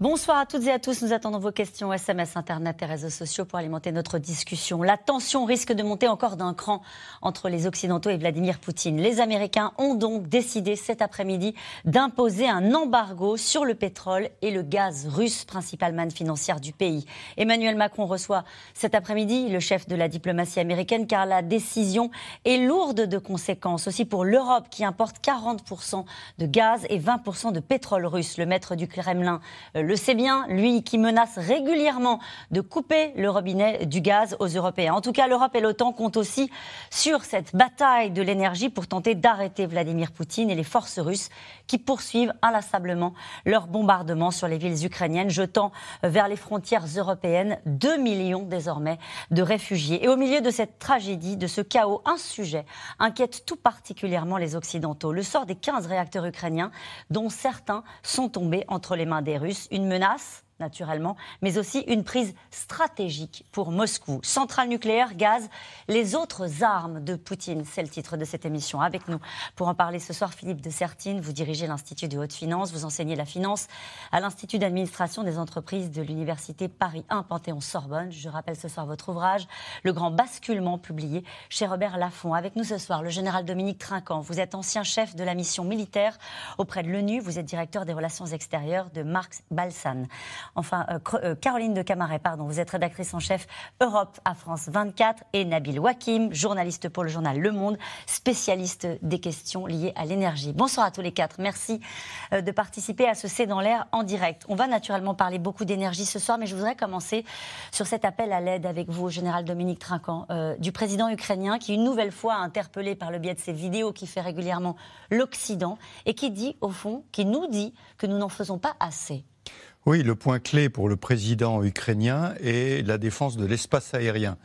Bonsoir à toutes et à tous. Nous attendons vos questions SMS, Internet et réseaux sociaux pour alimenter notre discussion. La tension risque de monter encore d'un cran entre les Occidentaux et Vladimir Poutine. Les Américains ont donc décidé cet après-midi d'imposer un embargo sur le pétrole et le gaz russe, principale manne financière du pays. Emmanuel Macron reçoit cet après-midi le chef de la diplomatie américaine car la décision est lourde de conséquences aussi pour l'Europe qui importe 40% de gaz et 20% de pétrole russe. Le maître du Kremlin, euh, le sait bien, lui qui menace régulièrement de couper le robinet du gaz aux Européens. En tout cas, l'Europe et l'OTAN comptent aussi sur cette bataille de l'énergie pour tenter d'arrêter Vladimir Poutine et les forces russes qui poursuivent inlassablement leur bombardement sur les villes ukrainiennes, jetant vers les frontières européennes 2 millions désormais de réfugiés. Et au milieu de cette tragédie, de ce chaos, un sujet inquiète tout particulièrement les Occidentaux. Le sort des 15 réacteurs ukrainiens, dont certains sont tombés entre les mains des Russes menace naturellement, mais aussi une prise stratégique pour Moscou. Centrale nucléaire, gaz, les autres armes de Poutine, c'est le titre de cette émission. Avec nous pour en parler ce soir, Philippe de Sertine, vous dirigez l'Institut de haute finance, vous enseignez la finance à l'Institut d'administration des entreprises de l'Université Paris 1 Panthéon-Sorbonne. Je rappelle ce soir votre ouvrage, Le grand basculement, publié chez Robert Laffont. Avec nous ce soir, le général Dominique Trinquant, vous êtes ancien chef de la mission militaire auprès de l'ONU, vous êtes directeur des relations extérieures de Marx Balsan enfin euh, euh, Caroline de Camaret, pardon, vous êtes rédactrice en chef Europe à France 24, et Nabil Wakim, journaliste pour le journal Le Monde, spécialiste des questions liées à l'énergie. Bonsoir à tous les quatre, merci euh, de participer à ce C'est dans l'air en direct. On va naturellement parler beaucoup d'énergie ce soir, mais je voudrais commencer sur cet appel à l'aide avec vous, général Dominique Trinquant, du président ukrainien qui, une nouvelle fois, interpellé par le biais de ces vidéos qui fait régulièrement l'Occident et qui dit, au fond, qui nous dit que nous n'en faisons pas assez. Oui, le point clé pour le président ukrainien est la défense de l'espace aérien.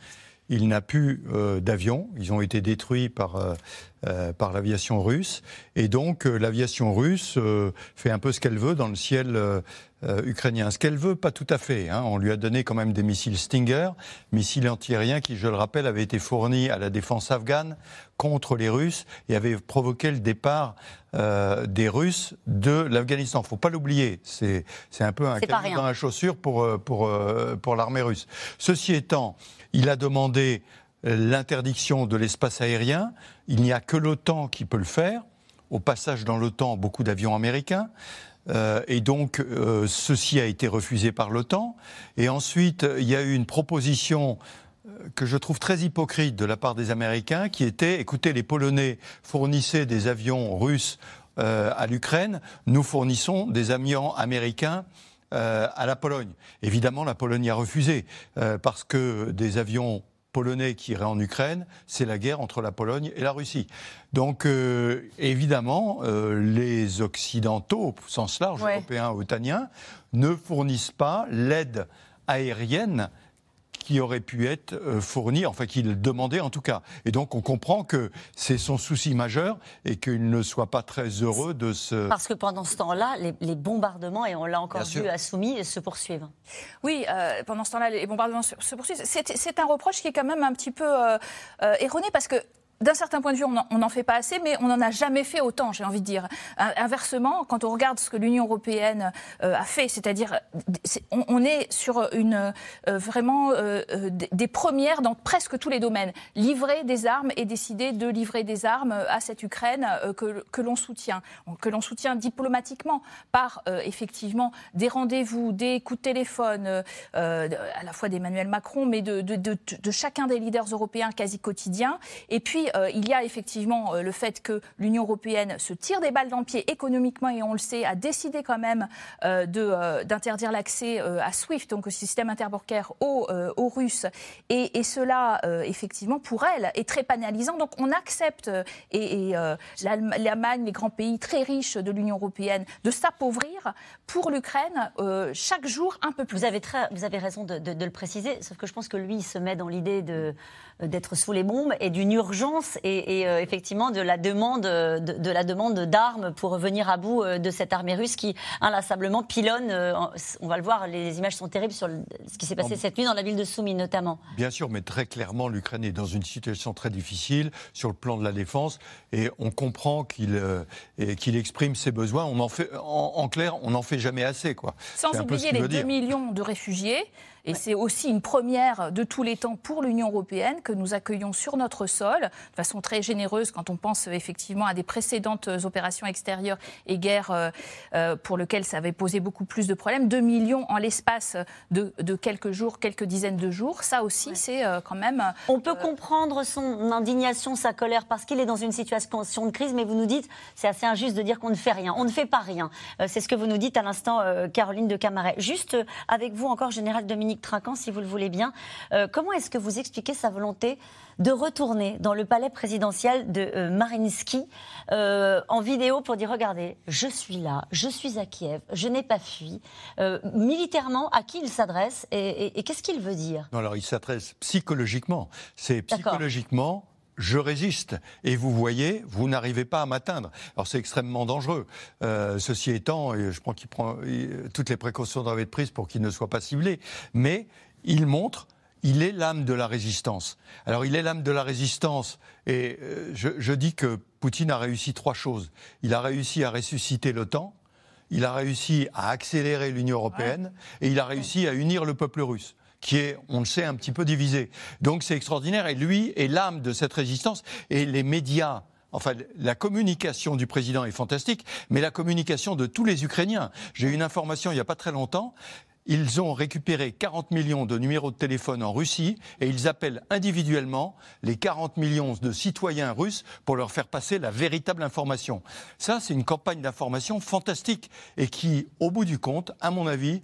Il n'a plus euh, d'avions, ils ont été détruits par, euh, euh, par l'aviation russe, et donc l'aviation russe fait un peu ce qu'elle veut dans le ciel ukrainien. Ce qu'elle veut, pas tout à fait. Hein. On lui a donné quand même des missiles Stinger, missiles antiaériens qui, je le rappelle, avaient été fournis à la défense afghane contre les Russes et avaient provoqué le départ des Russes de l'Afghanistan. Faut pas l'oublier. C'est un peu un cadeau dans la chaussure pour, pour, pour l'armée russe. Ceci étant, il a demandé euh, l'interdiction de l'espace aérien. Il n'y a que l'OTAN qui peut le faire. Au passage dans l'OTAN, beaucoup d'avions américains. Euh, et donc, euh, ceci a été refusé par l'OTAN. Et ensuite, il y a eu une proposition que je trouve très hypocrite de la part des Américains, qui était, écoutez, les Polonais fournissaient des avions russes à l'Ukraine, nous fournissons des avions américains euh, à la Pologne. Évidemment, la Pologne a refusé, euh, parce que des avions polonais qui iraient en Ukraine, c'est la guerre entre la Pologne et la Russie. Donc, euh, évidemment, les Occidentaux, au sens large, européens, otaniens, ne fournissent pas l'aide aérienne qui aurait pu être euh, fourni, enfin qu'il demandait en tout cas. Et donc on comprend que c'est son souci majeur et qu'il ne soit pas très heureux de ce... Parce que pendant ce temps-là, les, bombardements, et on l'a encore vu à Soumis, se poursuivent. Oui, euh, pendant ce temps-là, les bombardements se, poursuivent. C'est un reproche qui est quand même un petit peu euh, erroné parce que d'un certain point de vue, on n'en fait pas assez, mais on n'en a jamais fait autant, j'ai envie de dire. Inversement, quand on regarde ce que l'Union européenne euh, a fait, c'est-à-dire, on, est sur une, euh, vraiment euh, des premières dans presque tous les domaines. Livrer des armes et décider de livrer des armes à cette Ukraine que, l'on soutient, que l'on soutient diplomatiquement par effectivement des rendez-vous, des coups de téléphone, à la fois d'Emmanuel Macron, mais de chacun des leaders européens quasi quotidiens. Et puis, euh, il y a effectivement euh, le fait que l'Union européenne se tire des balles dans le pied économiquement, et on le sait, a décidé quand même euh, d'interdire l'accès à SWIFT, donc au système interbancaire, aux, Russes. Et, cela, effectivement, pour elle, est très pénalisant. Donc on accepte, et, l'Allemagne, les grands pays très riches de l'Union européenne, de s'appauvrir pour l'Ukraine chaque jour un peu plus. Vous avez, très, vous avez raison de, de, le préciser, sauf que je pense que lui, il se met dans l'idée d'être sous les bombes et d'une urgence et, effectivement de la demande de, la demande d'armes pour venir à bout de cette armée russe qui inlassablement pilonne. on va le voir, les images sont terribles sur ce qui s'est passé cette nuit dans la ville de Soumy notamment. Bien sûr, mais très clairement, l'Ukraine est dans une situation très difficile sur le plan de la défense et on comprend qu'il qu'il exprime ses besoins. On en fait, en, clair, on n'en fait jamais assez. Quoi. Sans oublier les 2 millions de réfugiés et c'est aussi une première de tous les temps pour l'Union européenne que nous accueillons sur notre sol de façon très généreuse quand on pense effectivement à des précédentes opérations extérieures et guerres euh, euh, pour lesquelles ça avait posé beaucoup plus de problèmes. 2 millions en l'espace de, quelques jours, quelques dizaines de jours, ça aussi c'est euh, quand même... On peut comprendre son indignation, sa colère parce qu'il est dans une situation de crise, mais vous nous dites c'est assez injuste de dire qu'on ne fait rien. On ne fait pas rien. c'est ce que vous nous dites à l'instant, Caroline de Camaret. Juste avec vous encore, Général Dominique Trinquant, si vous le voulez bien. Euh, comment est-ce que vous expliquez sa volonté de retourner dans le palais présidentiel de euh, Marinsky euh, en vidéo pour dire regardez, je suis là, je suis à Kiev, je n'ai pas fui. militairement, à qui il s'adresse et, qu'est-ce qu'il veut dire? Non, Alors, il s'adresse psychologiquement. C'est psychologiquement je résiste. Et vous voyez, vous n'arrivez pas à m'atteindre. Alors c'est extrêmement dangereux. Euh, ceci étant, je crois qu'il prend toutes les précautions doivent être prises pour qu'il ne soit pas ciblé. Mais il montre il est l'âme de la résistance. Alors il est l'âme de la résistance et euh, je, dis que Poutine a réussi trois choses. Il a réussi à ressusciter l'OTAN, il a réussi à accélérer l'Union européenne et il a réussi à unir le peuple russe qui est, on le sait, un petit peu divisé. Donc c'est extraordinaire. Et lui est l'âme de cette résistance. Et les médias Enfin, la communication du président est fantastique, mais la communication de tous les Ukrainiens. J'ai eu une information il n'y a pas très longtemps. Ils ont récupéré 40 millions de numéros de téléphone en Russie et ils appellent individuellement les 40 millions de citoyens russes pour leur faire passer la véritable information. Ça, c'est une campagne d'information fantastique et qui, au bout du compte, à mon avis,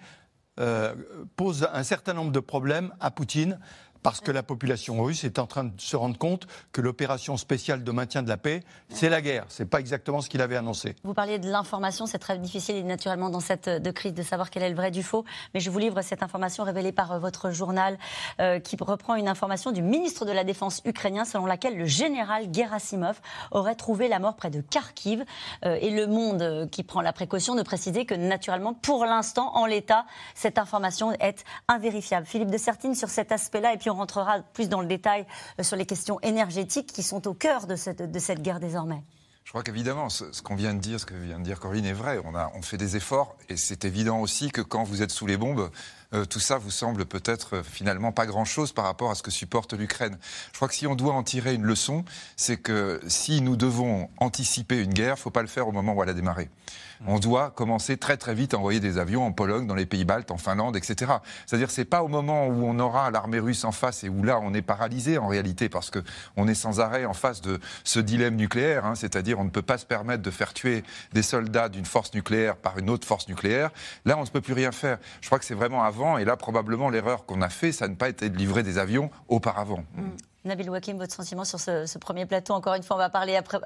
euh, pose un certain nombre de problèmes à Poutine parce que la population russe est en train de se rendre compte que l'opération spéciale de maintien de la paix, c'est la guerre. C'est pas exactement ce qu'il avait annoncé. Vous parliez de l'information, c'est très difficile naturellement dans cette de crise de savoir quel est le vrai du faux. Mais je vous livre cette information révélée par euh, votre journal euh, qui reprend une information du ministre de la Défense ukrainien selon laquelle le général Gerasimov aurait trouvé la mort près de Kharkiv. Euh, et Le Monde qui prend la précaution de préciser que naturellement, pour l'instant, en l'état, cette information est invérifiable. Philippe de Sertine sur cet aspect-là et puis on rentrera plus dans le détail euh, sur les questions énergétiques qui sont au cœur de cette, de cette guerre désormais. Je crois qu'évidemment, ce, qu'on vient de dire, ce que vient de dire Corinne est vrai. On, a, on fait des efforts et c'est évident aussi que quand vous êtes sous les bombes, euh, tout ça vous semble peut-être euh, finalement pas grand-chose par rapport à ce que supporte l'Ukraine. Je crois que si on doit en tirer une leçon, c'est que si nous devons anticiper une guerre, il ne faut pas le faire au moment où elle a démarré on doit commencer très très vite à envoyer des avions en Pologne, dans les pays baltes, en Finlande, etc. C'est-à-dire c'est pas au moment où on aura l'armée russe en face et où là on est paralysé en réalité parce que on est sans arrêt en face de ce dilemme nucléaire, hein. c'est-à-dire on ne peut pas se permettre de faire tuer des soldats d'une force nucléaire par une autre force nucléaire. Là on ne peut plus rien faire. Je crois que c'est vraiment avant et là probablement l'erreur qu'on a fait, ça n'a pas été de livrer des avions auparavant. Mm. Nabil Wakim, votre sentiment sur ce, premier plateau? Encore une fois, on va parler après,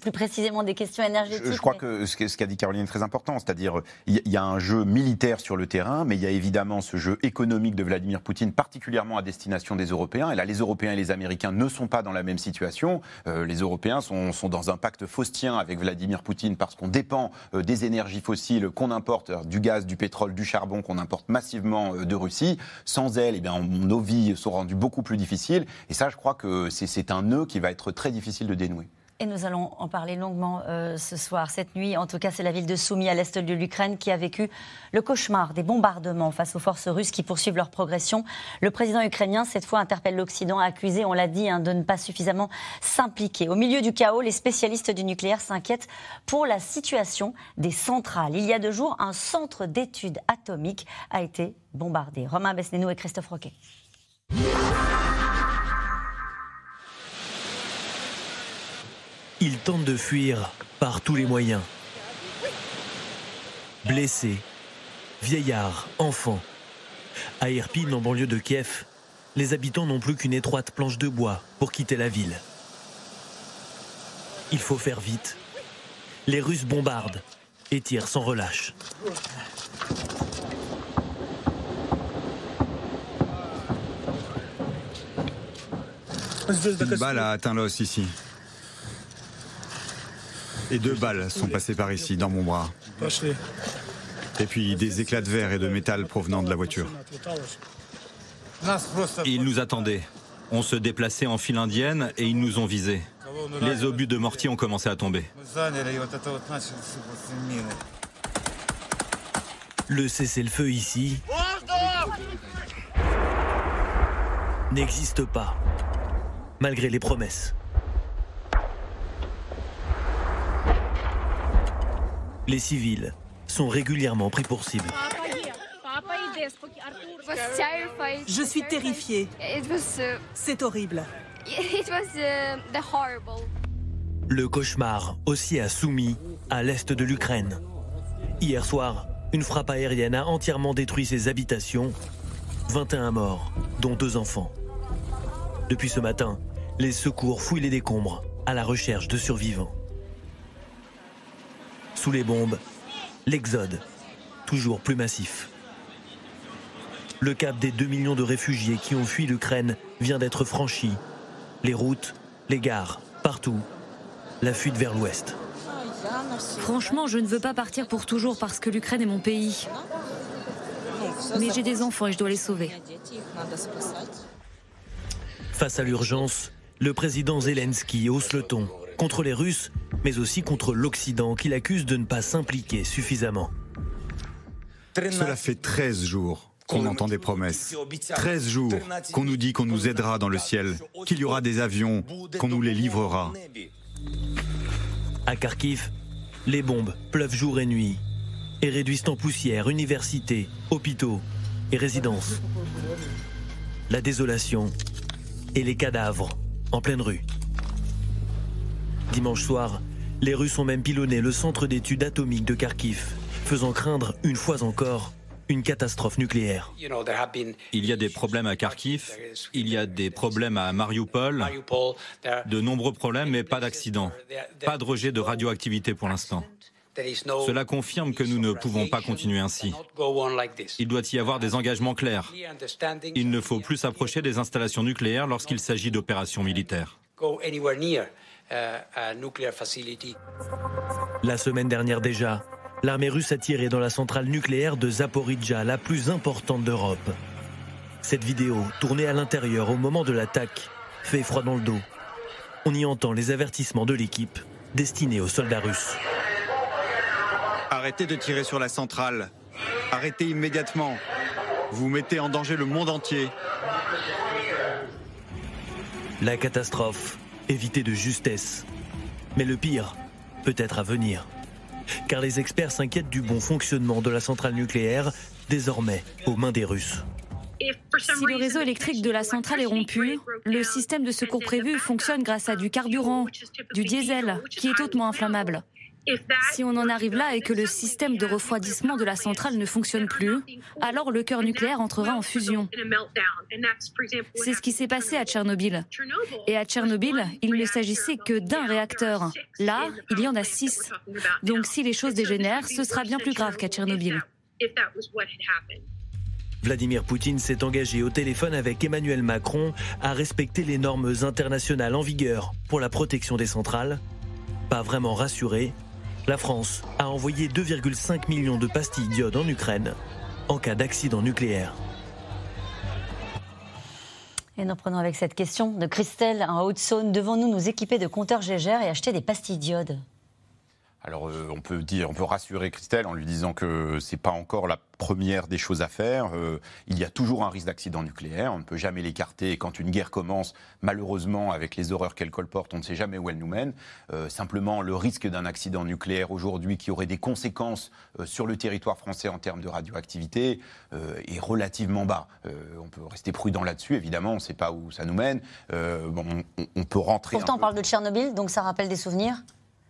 plus précisément des questions énergétiques. Je, crois que ce qu'a dit Caroline est très important, c'est-à-dire il y, a un jeu militaire sur le terrain, mais il y a évidemment ce jeu économique de Vladimir Poutine, particulièrement à destination des Européens. Et là, les Européens et les Américains ne sont pas dans la même situation. Euh, les Européens sont, dans un pacte faustien avec Vladimir Poutine parce qu'on dépend euh, des énergies fossiles qu'on importe, euh, du gaz, du pétrole, du charbon qu'on importe massivement de Russie. Sans elles, eh bien, nos vies sont rendues beaucoup plus difficiles. Et ça, je crois que c'est un nœud qui va être très difficile de dénouer. Et nous allons en parler longuement euh, ce soir, cette nuit. En tout cas, c'est la ville de Soumy, à l'est de l'Ukraine, qui a vécu le cauchemar des bombardements face aux forces russes qui poursuivent leur progression. Le président ukrainien, cette fois, interpelle l'Occident, accusé, on l'a dit, hein, de ne pas suffisamment s'impliquer. Au milieu du chaos, les spécialistes du nucléaire s'inquiètent pour la situation des centrales. Il y a deux jours, un centre d'études atomiques a été bombardé. Romain Besnénou et Christophe Roquet. Ils tentent de fuir par tous les moyens. Blessés, vieillards, enfants. À Irpin, en banlieue de Kiev, les habitants n'ont plus qu'une étroite planche de bois pour quitter la ville. Il faut faire vite. Les Russes bombardent et tirent sans relâche. Une balle a atteint l'os ici. Et deux balles sont passées par ici, dans mon bras. Et puis des éclats de verre et de métal provenant de la voiture. Ils nous attendaient. On se déplaçait en file indienne et ils nous ont visés. Les obus de mortier ont commencé à tomber. Le cessez-le-feu ici n'existe pas, malgré les promesses. Les civils sont régulièrement pris pour cible. Je suis terrifiée. C'est horrible. Le cauchemar aussi a soumis à l'est de l'Ukraine. Hier soir, une frappe aérienne a entièrement détruit ses habitations. 21 morts, dont deux enfants. Depuis ce matin, les secours fouillent les décombres à la recherche de survivants. Sous les bombes, l'exode, toujours plus massif. Le cap des 2 millions de réfugiés qui ont fui l'Ukraine vient d'être franchi. Les routes, les gares, partout. La fuite vers l'ouest. Franchement, je ne veux pas partir pour toujours parce que l'Ukraine est mon pays. Mais j'ai des enfants et je dois les sauver. Face à l'urgence, le président Zelensky hausse le ton contre les Russes, mais aussi contre l'Occident qu'il accuse de ne pas s'impliquer suffisamment. Cela fait 13 jours qu'on entend des promesses. 13 jours qu'on nous dit qu'on nous aidera dans le ciel, qu'il y aura des avions, qu'on nous les livrera. À Kharkiv, les bombes pleuvent jour et nuit et réduisent en poussière universités, hôpitaux et résidences. La désolation et les cadavres en pleine rue. Dimanche soir, les Russes ont même pilonné le centre d'études atomiques de Kharkiv, faisant craindre une fois encore une catastrophe nucléaire. Il y a des problèmes à Kharkiv, il y a des problèmes à Mariupol, de nombreux problèmes mais pas d'accident, pas de rejet de radioactivité pour l'instant. Cela confirme que nous ne pouvons pas continuer ainsi. Il doit y avoir des engagements clairs. Il ne faut plus s'approcher des installations nucléaires lorsqu'il s'agit d'opérations militaires. La semaine dernière déjà, l'armée russe a tiré dans la centrale nucléaire de Zaporizhzhia, la plus importante d'Europe. Cette vidéo, tournée à l'intérieur au moment de l'attaque, fait froid dans le dos. On y entend les avertissements de l'équipe destinés aux soldats russes. Arrêtez de tirer sur la centrale. Arrêtez immédiatement. Vous mettez en danger le monde entier. La catastrophe, évitée de justesse. Mais le pire peut être à venir. Car les experts s'inquiètent du bon fonctionnement de la centrale nucléaire, désormais aux mains des Russes. Si le réseau électrique de la centrale est rompu, le système de secours prévu fonctionne grâce à du carburant, du diesel, qui est hautement inflammable. Si on en arrive là et que le système de refroidissement de la centrale ne fonctionne plus, alors le cœur nucléaire entrera en fusion. C'est ce qui s'est passé à Tchernobyl. Et à Tchernobyl, il ne s'agissait que d'un réacteur. Là, il y en a six. Donc si les choses dégénèrent, ce sera bien plus grave qu'à Tchernobyl. Vladimir Poutine s'est engagé au téléphone avec Emmanuel Macron à respecter les normes internationales en vigueur pour la protection des centrales. Pas vraiment rassuré, la France a envoyé 2,5 millions de pastilles d'iode en Ukraine en cas d'accident nucléaire. Et nous prenons avec cette question de Christelle en Haute-Saône. Devons-nous nous équiper de compteurs Gégère et acheter des pastilles d'iode? Alors euh, on peut dire, on peut rassurer Christelle en lui disant que c'est pas encore la première des choses à faire. Euh, il y a toujours un risque d'accident nucléaire, on ne peut jamais l'écarter. Et quand une guerre commence, malheureusement, avec les horreurs qu'elle colporte, on ne sait jamais où elle nous mène. Euh, simplement, le risque d'un accident nucléaire aujourd'hui qui aurait des conséquences sur le territoire français en termes de radioactivité est relativement bas. on peut rester prudent là-dessus, évidemment, on ne sait pas où ça nous mène. Bon, on, peut rentrer. Pourtant, on parle de Tchernobyl, donc ça rappelle des souvenirs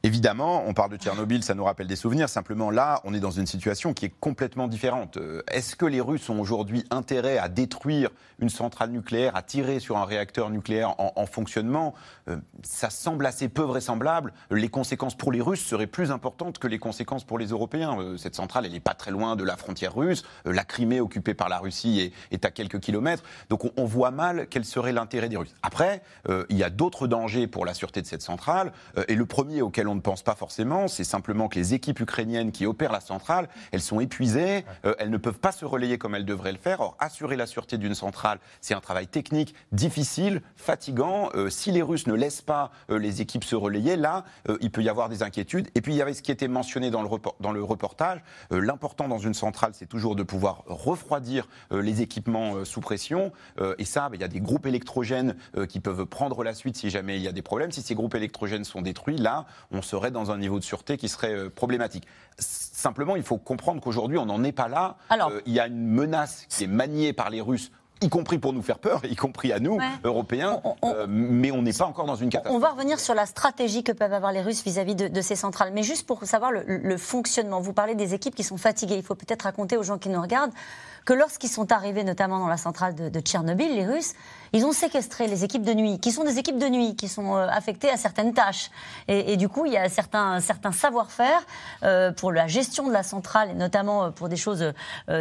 Évidemment, on parle de Tchernobyl, ça nous rappelle des souvenirs. Simplement, là, on est dans une situation qui est complètement différente. Euh, est-ce que les Russes ont aujourd'hui intérêt à détruire une centrale nucléaire, à tirer sur un réacteur nucléaire en, fonctionnement? Euh, Ça semble assez peu vraisemblable. Les conséquences pour les Russes seraient plus importantes que les conséquences pour les Européens. Euh, cette centrale, elle n'est pas très loin de la frontière russe. La Crimée, occupée par la Russie, est, à quelques kilomètres. Donc, on, voit mal quel serait l'intérêt des Russes. Après, il y a d'autres dangers pour la sûreté de cette centrale. et le premier auquel on on ne pense pas forcément. C'est simplement que les équipes ukrainiennes qui opèrent la centrale, elles sont épuisées, euh, elles ne peuvent pas se relayer comme elles devraient le faire. Or, assurer la sûreté d'une centrale, c'est un travail technique difficile, fatigant. Euh, si les Russes ne laissent pas euh, les équipes se relayer, là, il peut y avoir des inquiétudes. Et puis, il y avait ce qui était mentionné dans le, dans le reportage. L'important dans une centrale, c'est toujours de pouvoir refroidir les équipements sous pression. et ça, ben, il y a des groupes électrogènes qui peuvent prendre la suite si jamais il y a des problèmes. Si ces groupes électrogènes sont détruits, là, on on serait dans un niveau de sûreté qui serait euh, problématique. Simplement, il faut comprendre qu'aujourd'hui, on n'en est pas là. Euh, il y a une menace qui est maniée par les Russes y compris pour nous faire peur, y compris à nous, Européens, euh, mais on n'est pas encore dans une catastrophe. On va revenir sur la stratégie que peuvent avoir les Russes vis-à-vis de, ces centrales. Mais juste pour savoir le, fonctionnement, vous parlez des équipes qui sont fatiguées. Il faut peut-être raconter aux gens qui nous regardent que lorsqu'ils sont arrivés, notamment dans la centrale de, Tchernobyl, les Russes, ils ont séquestré les équipes de nuit, qui sont des équipes de nuit, qui sont euh, affectées à certaines tâches. Et, du coup, il y a certains, certains savoir-faire euh, pour la gestion de la centrale, et notamment euh, pour des choses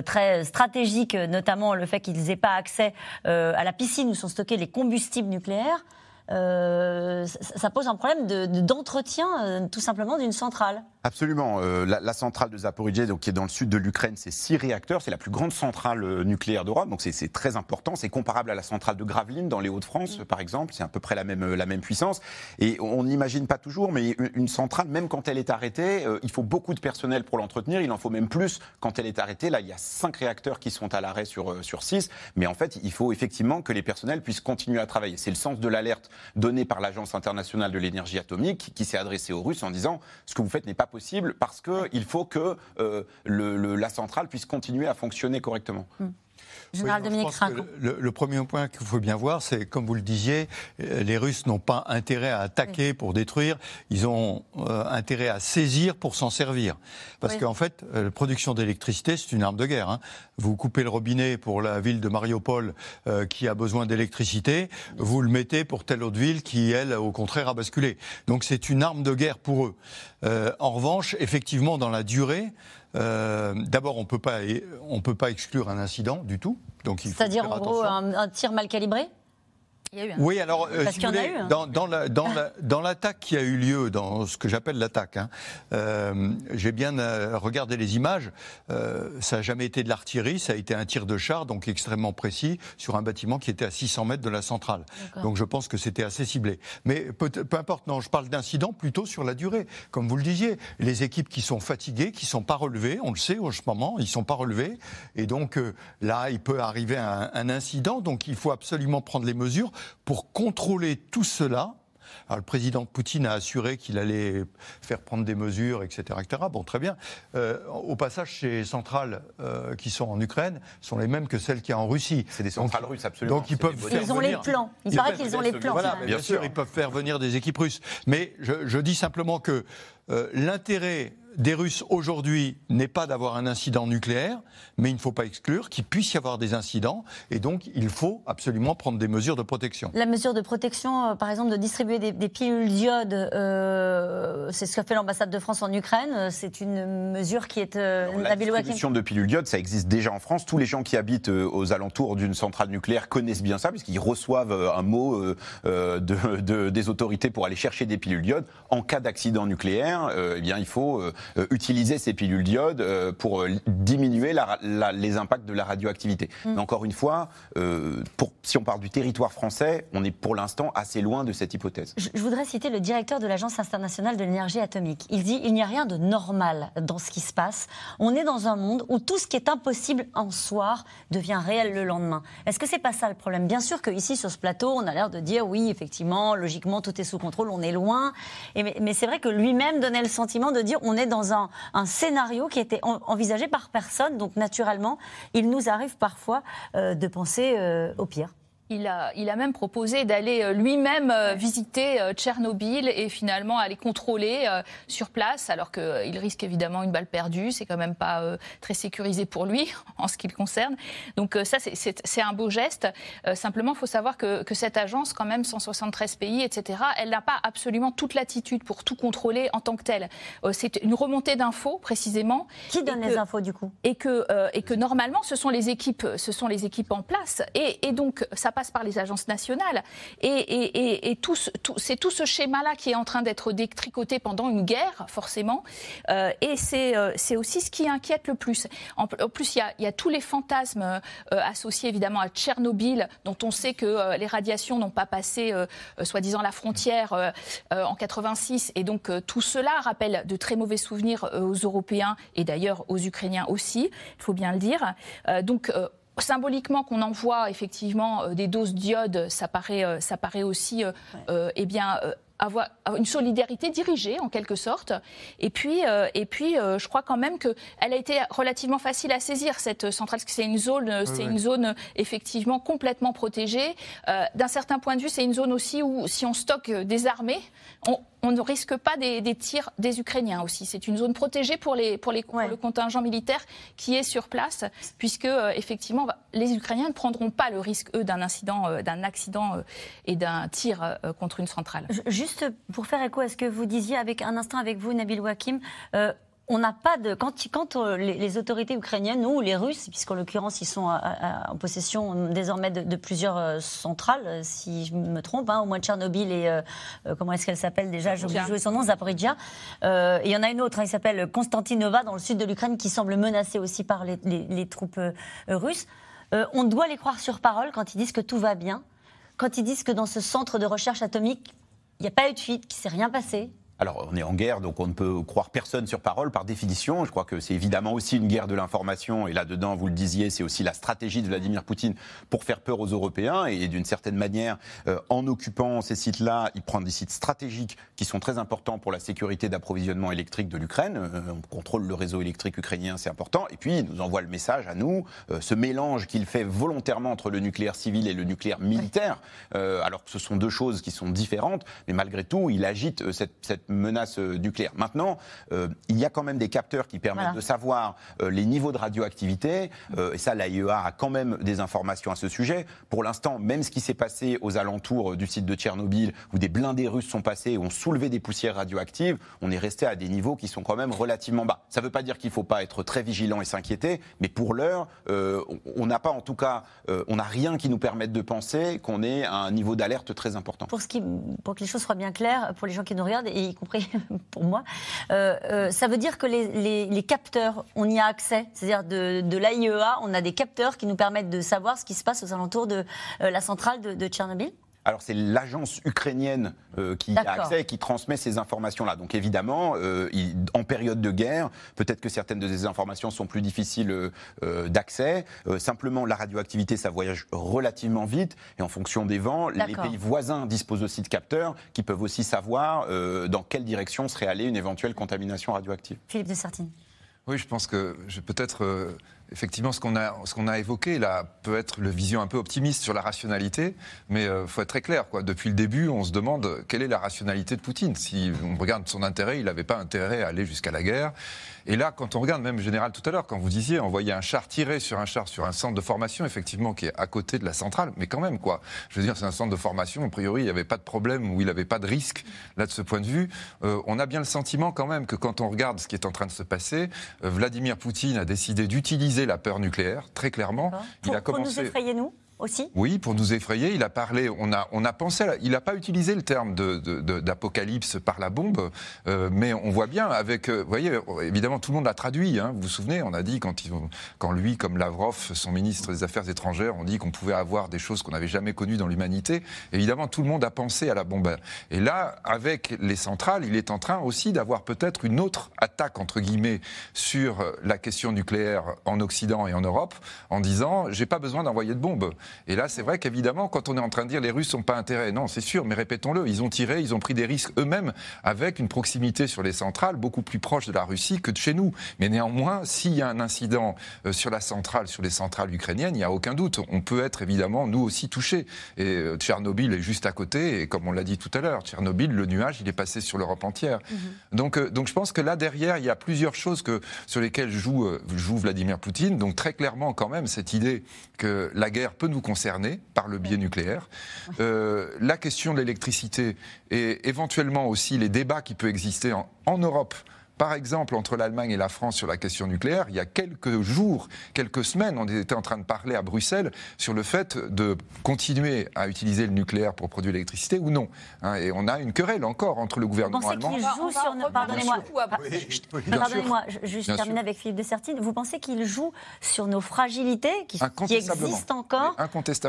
très stratégiques, notamment le fait qu'ils n'aient pas accès à la piscine où sont stockés les combustibles nucléaires. Euh, ça pose un problème d'entretien euh, tout simplement d'une centrale. Absolument. Euh, la, centrale de Zaporizhzhia, donc, qui est dans le sud de l'Ukraine, c'est six réacteurs. C'est la plus grande centrale nucléaire d'Europe, donc c'est très important. C'est comparable à la centrale de Gravelines dans les Hauts-de-France, par exemple. C'est à peu près la même, la même puissance. Et on n'imagine pas toujours, mais une centrale, même quand elle est arrêtée, il faut beaucoup de personnel pour l'entretenir. Il en faut même plus quand elle est arrêtée. Là, il y a cinq réacteurs qui sont à l'arrêt sur, sur six. Mais en fait, il faut effectivement que les personnels puissent continuer à travailler. C'est le sens de l'alerte donné par l'Agence internationale de l'énergie atomique, qui s'est adressée aux Russes en disant ce que vous faites n'est pas possible parce qu'il faut que euh, la centrale puisse continuer à fonctionner correctement. Hmm. Général Dominique le, premier point qu'il faut bien voir, c'est, comme vous le disiez, euh, les Russes n'ont pas intérêt à attaquer pour détruire, ils ont euh, intérêt à saisir pour s'en servir. Parce qu'en fait, euh, la production d'électricité, c'est une arme de guerre. Hein. Vous coupez le robinet pour la ville de Mariupol qui a besoin d'électricité, vous le mettez pour telle autre ville qui, elle, au contraire, a basculé. Donc c'est une arme de guerre pour eux. en revanche, effectivement, dans la durée, euh, d'abord, on ne peut pas exclure un incident du tout. C'est-à-dire en gros un, tir mal calibré? Oui, alors, euh, si vous voulez, dans, dans l'attaque qui a eu lieu, dans ce que j'appelle l'attaque, hein, euh, j'ai bien euh, regardé les images. ça n'a jamais été de l'artillerie, ça a été un tir de char, donc extrêmement précis, sur un bâtiment qui était à 600 mètres de la centrale. Donc je pense que c'était assez ciblé. Mais peu, peu importe, non, je parle d'incident plutôt sur la durée. Comme vous le disiez, les équipes qui sont fatiguées, qui ne sont pas relevées, on le sait en ce moment, ils ne sont pas relevés. Et donc là, il peut arriver un, un incident, donc il faut absolument prendre les mesures pour contrôler tout cela, le président Poutine a assuré qu'il allait faire prendre des mesures, etc. etc. Bon, très bien. Euh, au passage, ces centrales euh, qui sont en Ukraine sont les mêmes que celles qu'il y a en Russie. C'est des centrales russes, absolument. Donc ils peuvent ils ont les plans. Il paraît qu'ils ont les plans. Voilà, bien, sûr, ils peuvent faire venir des équipes russes. Mais je, dis simplement que euh, l'intérêt des Russes aujourd'hui n'est pas d'avoir un incident nucléaire, mais il ne faut pas exclure qu'il puisse y avoir des incidents, et donc il faut absolument prendre des mesures de protection. La mesure de protection, euh, par exemple, de distribuer des, pilules d'iode, euh, c'est ce qu'a fait l'ambassade de France en Ukraine, c'est une mesure qui est... Euh, la distribution de pilules d'iode, ça existe déjà en France. Tous les gens qui habitent aux alentours d'une centrale nucléaire connaissent bien ça, puisqu'ils reçoivent un mot de, des autorités pour aller chercher des pilules d'iode. En cas d'accident nucléaire, eh bien, il faut euh, utiliser ces pilules d'iode euh, pour euh, diminuer les impacts de la radioactivité. Mm. Mais encore une fois, pour, si on parle du territoire français, on est pour l'instant assez loin de cette hypothèse. Je, voudrais citer le directeur de l'Agence internationale de l'énergie atomique. Il dit il n'y a rien de normal dans ce qui se passe. On est dans un monde où tout ce qui est impossible en soir devient réel le lendemain. Est-ce que c'est pas ça le problème? Bien sûr qu'ici, sur ce plateau, on a l'air de dire oui, effectivement, logiquement, tout est sous contrôle, on est loin. Et mais, mais c'est vrai que lui-même donnait le sentiment de dire on est dans un, scénario qui était envisagé par personne. Donc naturellement, il nous arrive parfois euh, de penser euh, au pire. Il a, il a même proposé d'aller euh, lui-même euh, visiter euh, Tchernobyl et finalement aller contrôler sur place, alors qu'il risque évidemment une balle perdue. C'est quand même pas très sécurisé pour lui en ce qui le concerne. Donc ça, c'est un beau geste. Simplement, il faut savoir que, que, cette agence, quand même, 173 pays, etc., elle n'a pas absolument toute l'attitude pour tout contrôler en tant que telle. C'est une remontée d'infos, précisément. Qui donne les infos, du coup? et que, et que normalement, ce sont les équipes, ce sont les équipes en place. Et, et donc, ça passe par les agences nationales. Et, c'est tout ce schéma-là qui est en train d'être détricoté pendant une guerre, forcément. Euh, et euh, c'est aussi ce qui inquiète le plus. En, plus, il y, a, tous les fantasmes euh, associés évidemment à Tchernobyl, dont on sait que les radiations n'ont pas passé, soi-disant, la frontière en 86. Et donc, tout cela rappelle de très mauvais souvenirs aux Européens et d'ailleurs aux Ukrainiens aussi, il faut bien le dire. donc, symboliquement qu'on envoie effectivement euh, des doses d'iode, ça paraît, euh, ça paraît aussi, euh, eh bien avoir une solidarité dirigée en quelque sorte. Et puis, euh, et puis euh, je crois quand même qu'elle a été relativement facile à saisir cette centrale, parce que c'est une zone, c'est une zone effectivement complètement protégée. Euh, d'un certain point de vue, c'est une zone aussi où si on stocke des armées, on, on ne risque pas des, des, tirs des Ukrainiens aussi. C'est une zone protégée pour, les, pour, les, pour le contingent militaire qui est sur place, puisque effectivement les Ukrainiens ne prendront pas le risque eux d'un incident, d'un accident et d'un tir contre une centrale. Juste juste pour faire écho à ce que vous disiez avec un instant avec vous, Nabil Wakim, euh, on n'a pas de. Quand, euh, les, autorités ukrainiennes ou les Russes, puisqu'en l'occurrence ils sont en possession désormais de, plusieurs euh, centrales, si je me trompe, hein, au moins Tchernobyl et. comment est-ce qu'elle s'appelle déjà J'ai oublié son nom, Zaporizhia. il y en a une autre, hein, il s'appelle Konstantinova, dans le sud de l'Ukraine, qui semble menacée aussi par les troupes russes. on doit les croire sur parole quand ils disent que tout va bien, quand ils disent que dans ce centre de recherche atomique, il n'y a pas eu de fuite, qu'il ne s'est rien passé. Alors, on est en guerre, donc on ne peut croire personne sur parole par définition. Je crois que c'est évidemment aussi une guerre de l'information. Et là-dedans, vous le disiez, c'est aussi la stratégie de Vladimir Poutine pour faire peur aux Européens. Et d'une certaine manière, euh, en occupant ces sites-là, il prend des sites stratégiques qui sont très importants pour la sécurité d'approvisionnement électrique de l'Ukraine. Euh, on contrôle le réseau électrique ukrainien, c'est important. Et puis, il nous envoie le message à nous, euh, ce mélange qu'il fait volontairement entre le nucléaire civil et le nucléaire militaire, alors que ce sont deux choses qui sont différentes. Mais malgré tout, il agite cette, cette menace euh, nucléaire. Maintenant, euh, il y a quand même des capteurs qui permettent de savoir euh, les niveaux de radioactivité, et ça, l'AIEA a quand même des informations à ce sujet. Pour l'instant, même ce qui s'est passé aux alentours du site de Tchernobyl, où des blindés russes sont passés et ont soulevé des poussières radioactives, on est resté à des niveaux qui sont quand même relativement bas. Ça ne veut pas dire qu'il ne faut pas être très vigilant et s'inquiéter, mais pour l'heure, on n'a pas en tout cas, on n'a rien qui nous permette de penser qu'on est à un niveau d'alerte très important. Pour, ce qui, pour que les choses soient bien claires, pour les gens qui nous regardent, et compris pour moi. Euh, euh, ça veut dire que les, capteurs, on y a accès. C'est-à-dire de, l'AIEA, on a des capteurs qui nous permettent de savoir ce qui se passe aux alentours de euh, la centrale de Tchernobyl alors c'est l'agence ukrainienne euh, qui a accès et qui transmet ces informations-là. Donc évidemment, euh, en période de guerre, peut-être que certaines de ces informations sont plus difficiles euh, d'accès. simplement, la radioactivité, ça voyage relativement vite et en fonction des vents, les pays voisins disposent aussi de capteurs qui peuvent aussi savoir dans quelle direction serait allée une éventuelle contamination radioactive. Philippe de Sartine. Oui, je pense que je peut-être effectivement, ce qu'on a, évoqué peut être le vision un peu optimiste sur la rationalité, mais il euh, faut être très clair. Depuis le début, on se demande quelle est la rationalité de Poutine? Si on regarde son intérêt, il n'avait pas intérêt à aller jusqu'à la guerre. Et là, quand on regarde, même général tout à l'heure, quand vous disiez envoyer un char tiré sur un char sur un centre de formation, effectivement, qui est à côté de la centrale, mais quand même, quoi. Je veux dire, c'est un centre de formation, a priori, il n'y avait pas de problème ou il n'avait pas de risque, là, de ce point de vue. Euh, on a bien le sentiment, quand même, que quand on regarde ce qui est en train de se passer, euh, Vladimir Poutine a décidé d'utiliser la peur nucléaire, très clairement. il a commencé... Pour nous effrayer, nous? Oui, pour nous effrayer. Il a parlé, on a, on a pensé, il n'a pas utilisé le terme d'apocalypse par la bombe, euh, mais on voit bien avec, euh, vous voyez, évidemment, tout le monde l'a traduit. Hein, vous vous souvenez, on a dit, quand, quand lui, comme Lavrov, son ministre des Affaires étrangères, on dit qu'on pouvait avoir des choses qu'on n'avait jamais connues dans l'humanité. Évidemment, tout le monde a pensé à la bombe. Et là, avec les centrales, il est en train aussi d'avoir peut-être une autre attaque, entre guillemets, sur la question nucléaire en Occident et en Europe, en disant, j'ai pas besoin d'envoyer de bombes. Et là, c'est vrai qu'évidemment, quand on est en train de dire les Russes n'ont pas intérêt, non, c'est sûr, mais répétons-le, ils ont tiré, ils ont pris des risques eux-mêmes avec une proximité sur les centrales beaucoup plus proche de la Russie que de chez nous. Mais néanmoins, s'il y a un incident euh, sur la centrale, sur les centrales ukrainiennes, il n'y a aucun doute. On peut être évidemment, nous aussi, touchés. Et euh, Tchernobyl est juste à côté, et comme on l'a dit tout à l'heure, Tchernobyl, le nuage, il est passé sur l'Europe entière. Mhm. Donc, euh, donc je pense que là, derrière, il y a plusieurs choses que, sur lesquelles joue, joue Vladimir Poutine. Donc très clairement, quand même, cette idée que la guerre peut nous concerner par le biais nucléaire. la question de l'électricité et éventuellement aussi les débats qui peuvent exister en, en Europe par exemple, entre l'Allemagne et la France sur la question nucléaire, il y a quelques jours, quelques semaines, on était en train de parler à Bruxelles sur le fait de continuer à utiliser le nucléaire pour produire l'électricité ou non. Hein, et on a une querelle encore entre le gouvernement allemand. Joue sur Pardonnez-moi, pardonnez-moi, je, termine avec Philippe Dessertine. Vous pensez qu'il joue sur nos fragilités qui, existent encore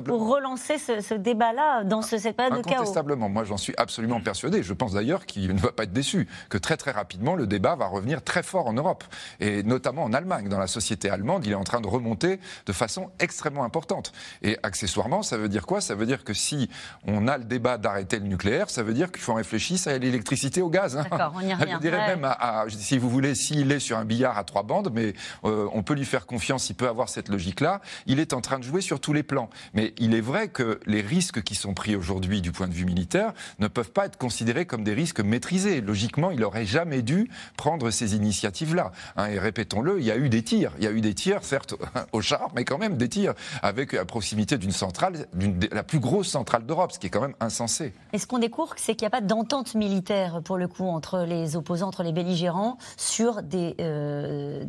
pour relancer ce, débat-là dans ce, cette période de chaos? Incontestablement. Moi, j'en suis absolument persuadé. Je pense d'ailleurs qu'il ne va pas être déçu, que très très rapidement, le débat va va revenir très fort en Europe, et notamment en Allemagne. Dans la société allemande, il est en train de remonter de façon extrêmement importante. Et accessoirement, ça veut dire quoi? Ça veut dire que si on a le débat d'arrêter le nucléaire, ça veut dire qu'il faut réfléchir à l'électricité au gaz. Hein. D'accord, on y revient. Je dirais même, à, si vous voulez, s'il est sur un billard à trois bandes, mais euh, on peut lui faire confiance, il peut avoir cette logique-là, il est en train de jouer sur tous les plans. Mais il est vrai que les risques qui sont pris aujourd'hui du point de vue militaire ne peuvent pas être considérés comme des risques maîtrisés. Logiquement, il n'aurait jamais dû prendre ces initiatives-là. Hein, et répétons-le, il y a eu des tirs. Il y a eu des tirs, certes, au char, mais quand même des tirs avec la proximité d'une centrale, la plus grosse centrale d'Europe, ce qui est quand même insensé. Et ce qu'on découvre, c'est qu'il n'y a pas d'entente militaire, pour le coup, entre les opposants, entre les belligérants, sur des, euh,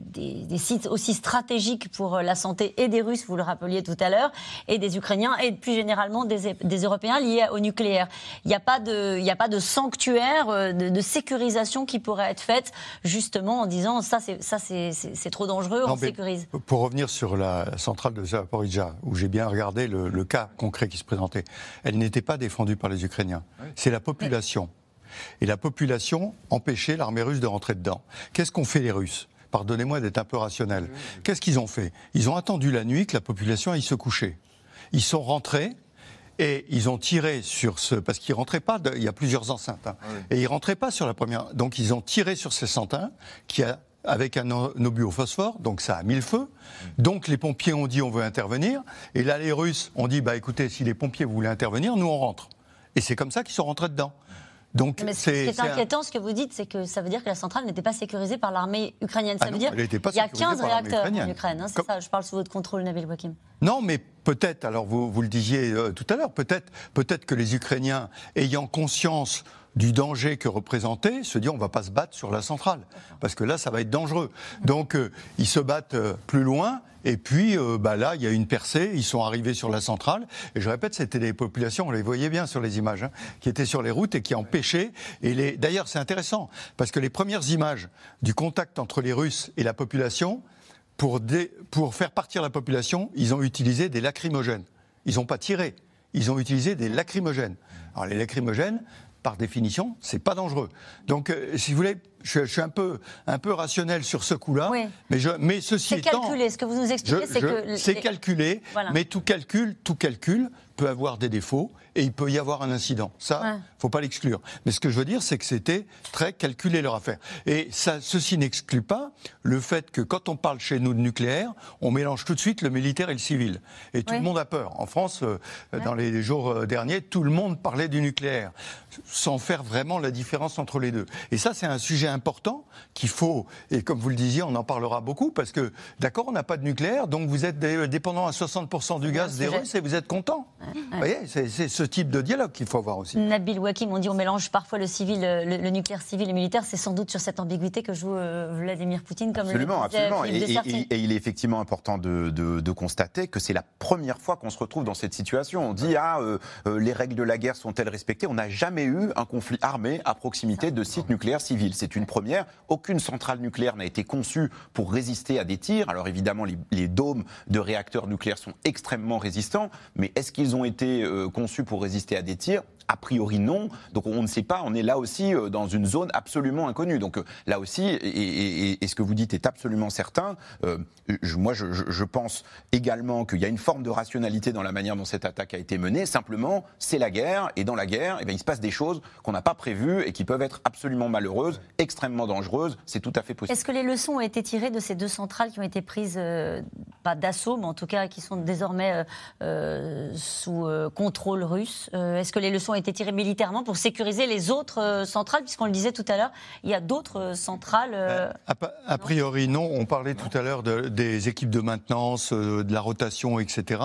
sites aussi stratégiques pour la santé et des Russes, vous le rappeliez tout à l'heure, et des Ukrainiens, et plus généralement des, Européens liés au nucléaire? Il n'y a, pas de, de sanctuaire, euh, de, de sécurisation qui pourrait être faite justement en disant ça c'est trop dangereux, on sécurise. Pour revenir sur la centrale de Zaporizhzhia, où j'ai bien regardé le, cas concret qui se présentait, elle n'était pas défendue par les Ukrainiens. C'est la population. Et la population empêchait l'armée russe de rentrer dedans. Qu'est-ce qu'ont fait les Russes? Pardonnez-moi d'être un peu rationnel. Qu'est-ce qu'ils ont fait? Ils ont attendu la nuit que la population aille se coucher. Ils sont rentrés, et ils ont tiré sur ce. Parce qu'ils rentraient pas. il y a plusieurs enceintes. Hein. Et ils rentraient pas sur la première. Donc ils ont tiré sur ces centains qui a avec un obus au phosphore, donc ça a mis le feu. Donc les pompiers ont dit on veut intervenir. Et là, les Russes ont dit bah écoutez, si les pompiers voulaient intervenir, nous on rentre. Et c'est comme ça qu'ils sont rentrés dedans. Donc, Mais ce qui est, inquiétant, ce que vous dites, c'est que ça veut dire que la centrale n'était pas sécurisée par l'armée ukrainienne. Ça ah veut dire qu'il y a 15 réacteurs en Ukraine. Hein, c'est ça, je parle sous votre contrôle, Nabil Wakim. Non, mais peut-être, alors vous, vous le disiez euh, tout à l'heure, peut-être peut que les Ukrainiens, ayant conscience du danger que représentait, se disent on va pas se battre sur la centrale, parce que là, ça va être dangereux. Donc, euh, ils se battent euh, plus loin, et puis, euh, bah là, il y a une percée, ils sont arrivés sur la centrale. Et je répète, c'était des populations, on les voyait bien sur les images, hein, qui étaient sur les routes et qui empêchaient. Et. D'ailleurs, c'est intéressant, parce que les premières images du contact entre les Russes et la population, pour, pour faire partir la population, ils ont utilisé des lacrymogènes. Ils n'ont pas tiré, ils ont utilisé des lacrymogènes. Alors les lacrymogènes, par définition, c'est pas dangereux. Donc, euh, si vous voulez, je, suis un peu, un peu rationnel sur ce coup-là. Mais, je, mais ceci étant. C'est calculé. Ce que vous nous expliquez, c'est que. C'est calculé, mais tout calcul, tout calcul peut avoir des défauts et il peut y avoir un incident. Ça, il ne faut pas l'exclure. Mais ce que je veux dire, c'est que c'était très calculé leur affaire. Et ça, ceci n'exclut pas le fait que quand on parle chez nous de nucléaire, on mélange tout de suite le militaire et le civil. Et tout le monde a peur. En France, euh, dans les jours euh, derniers, tout le monde parlait du nucléaire, sans faire vraiment la différence entre les deux. Et ça, c'est un sujet important qu'il faut, et comme vous le disiez, on en parlera beaucoup, parce que, d'accord, on n'a pas de nucléaire, donc vous êtes dépendant à 60% du gaz des Russes et vous êtes content. Vous voyez, c'est ce type de dialogue qu'il faut avoir aussi. Nabil Wakim, on dit on mélange parfois le civil, le, nucléaire civil et militaire, c'est sans doute sur cette ambiguïté que joue euh, Vladimir Poutine, comme absolument, le absolument. Et, et, et, il est effectivement important de, de, constater que c'est la première fois qu'on se retrouve dans cette situation. On dit ah, euh, euh, les règles de la guerre sont-elles respectées? On n'a jamais eu un conflit armé à proximité de sites nucléaires civils. C'est une première. Aucune centrale nucléaire n'a été conçue pour résister à des tirs. Alors évidemment, les, dômes de réacteurs nucléaires sont extrêmement résistants, mais est-ce qu'ils ont été euh, conçus pour résister à des tirs A priori, non. Donc on ne sait pas, on est là aussi euh, dans une zone absolument inconnue. Donc euh, là aussi, et, ce que vous dites est absolument certain, euh, moi je, pense également qu'il y a une forme de rationalité dans la manière dont cette attaque a été menée. Simplement, c'est la guerre, et dans la guerre, eh bien, il se passe des choses qu'on n'a pas prévues et qui peuvent être absolument malheureuses, extrêmement dangereuses. C'est tout à fait possible. Est-ce que les leçons ont été tirées de ces deux centrales qui ont été prises, pas d'assaut, mais en tout cas qui sont désormais sous contrôle russe? Est-ce que les leçons ont été tirées militairement pour sécuriser les autres euh, centrales, puisqu'on le disait tout à l'heure, il y a d'autres euh, centrales. Euh, a, priori, non. On parlait tout à l'heure des équipes de maintenance, de la rotation, etc.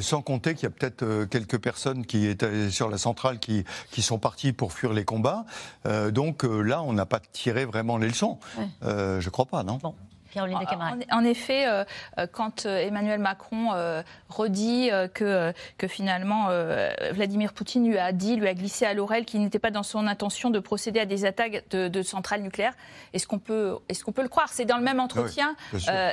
sans compter qu'il y a peut-être quelques personnes qui étaient sur la centrale qui, qui sont parties pour fuir les combats. donc là, on n'a pas tiré vraiment les leçons. je crois pas, non? En, effet, euh, euh, quand euh, Emmanuel Macron redit que, que finalement Vladimir Poutine lui a dit, lui a glissé à l'oreille qu'il n'était pas dans son intention de procéder à des attaques de, centrales nucléaires, est-ce qu'on peut, est qu'on peut le croire? C'est dans le même entretien,